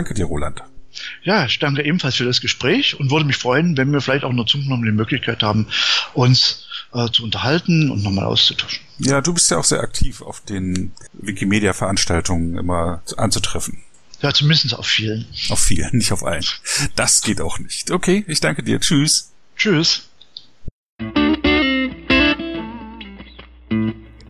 Danke dir, Roland. Ja, ich danke ebenfalls für das Gespräch und würde mich freuen, wenn wir vielleicht auch in der Zukunft noch die Möglichkeit haben, uns äh, zu unterhalten und nochmal auszutauschen. Ja, du bist ja auch sehr aktiv auf den Wikimedia-Veranstaltungen immer anzutreffen. Ja, zumindest auf vielen. Auf vielen, nicht auf allen. Das geht auch nicht. Okay, ich danke dir. Tschüss. Tschüss.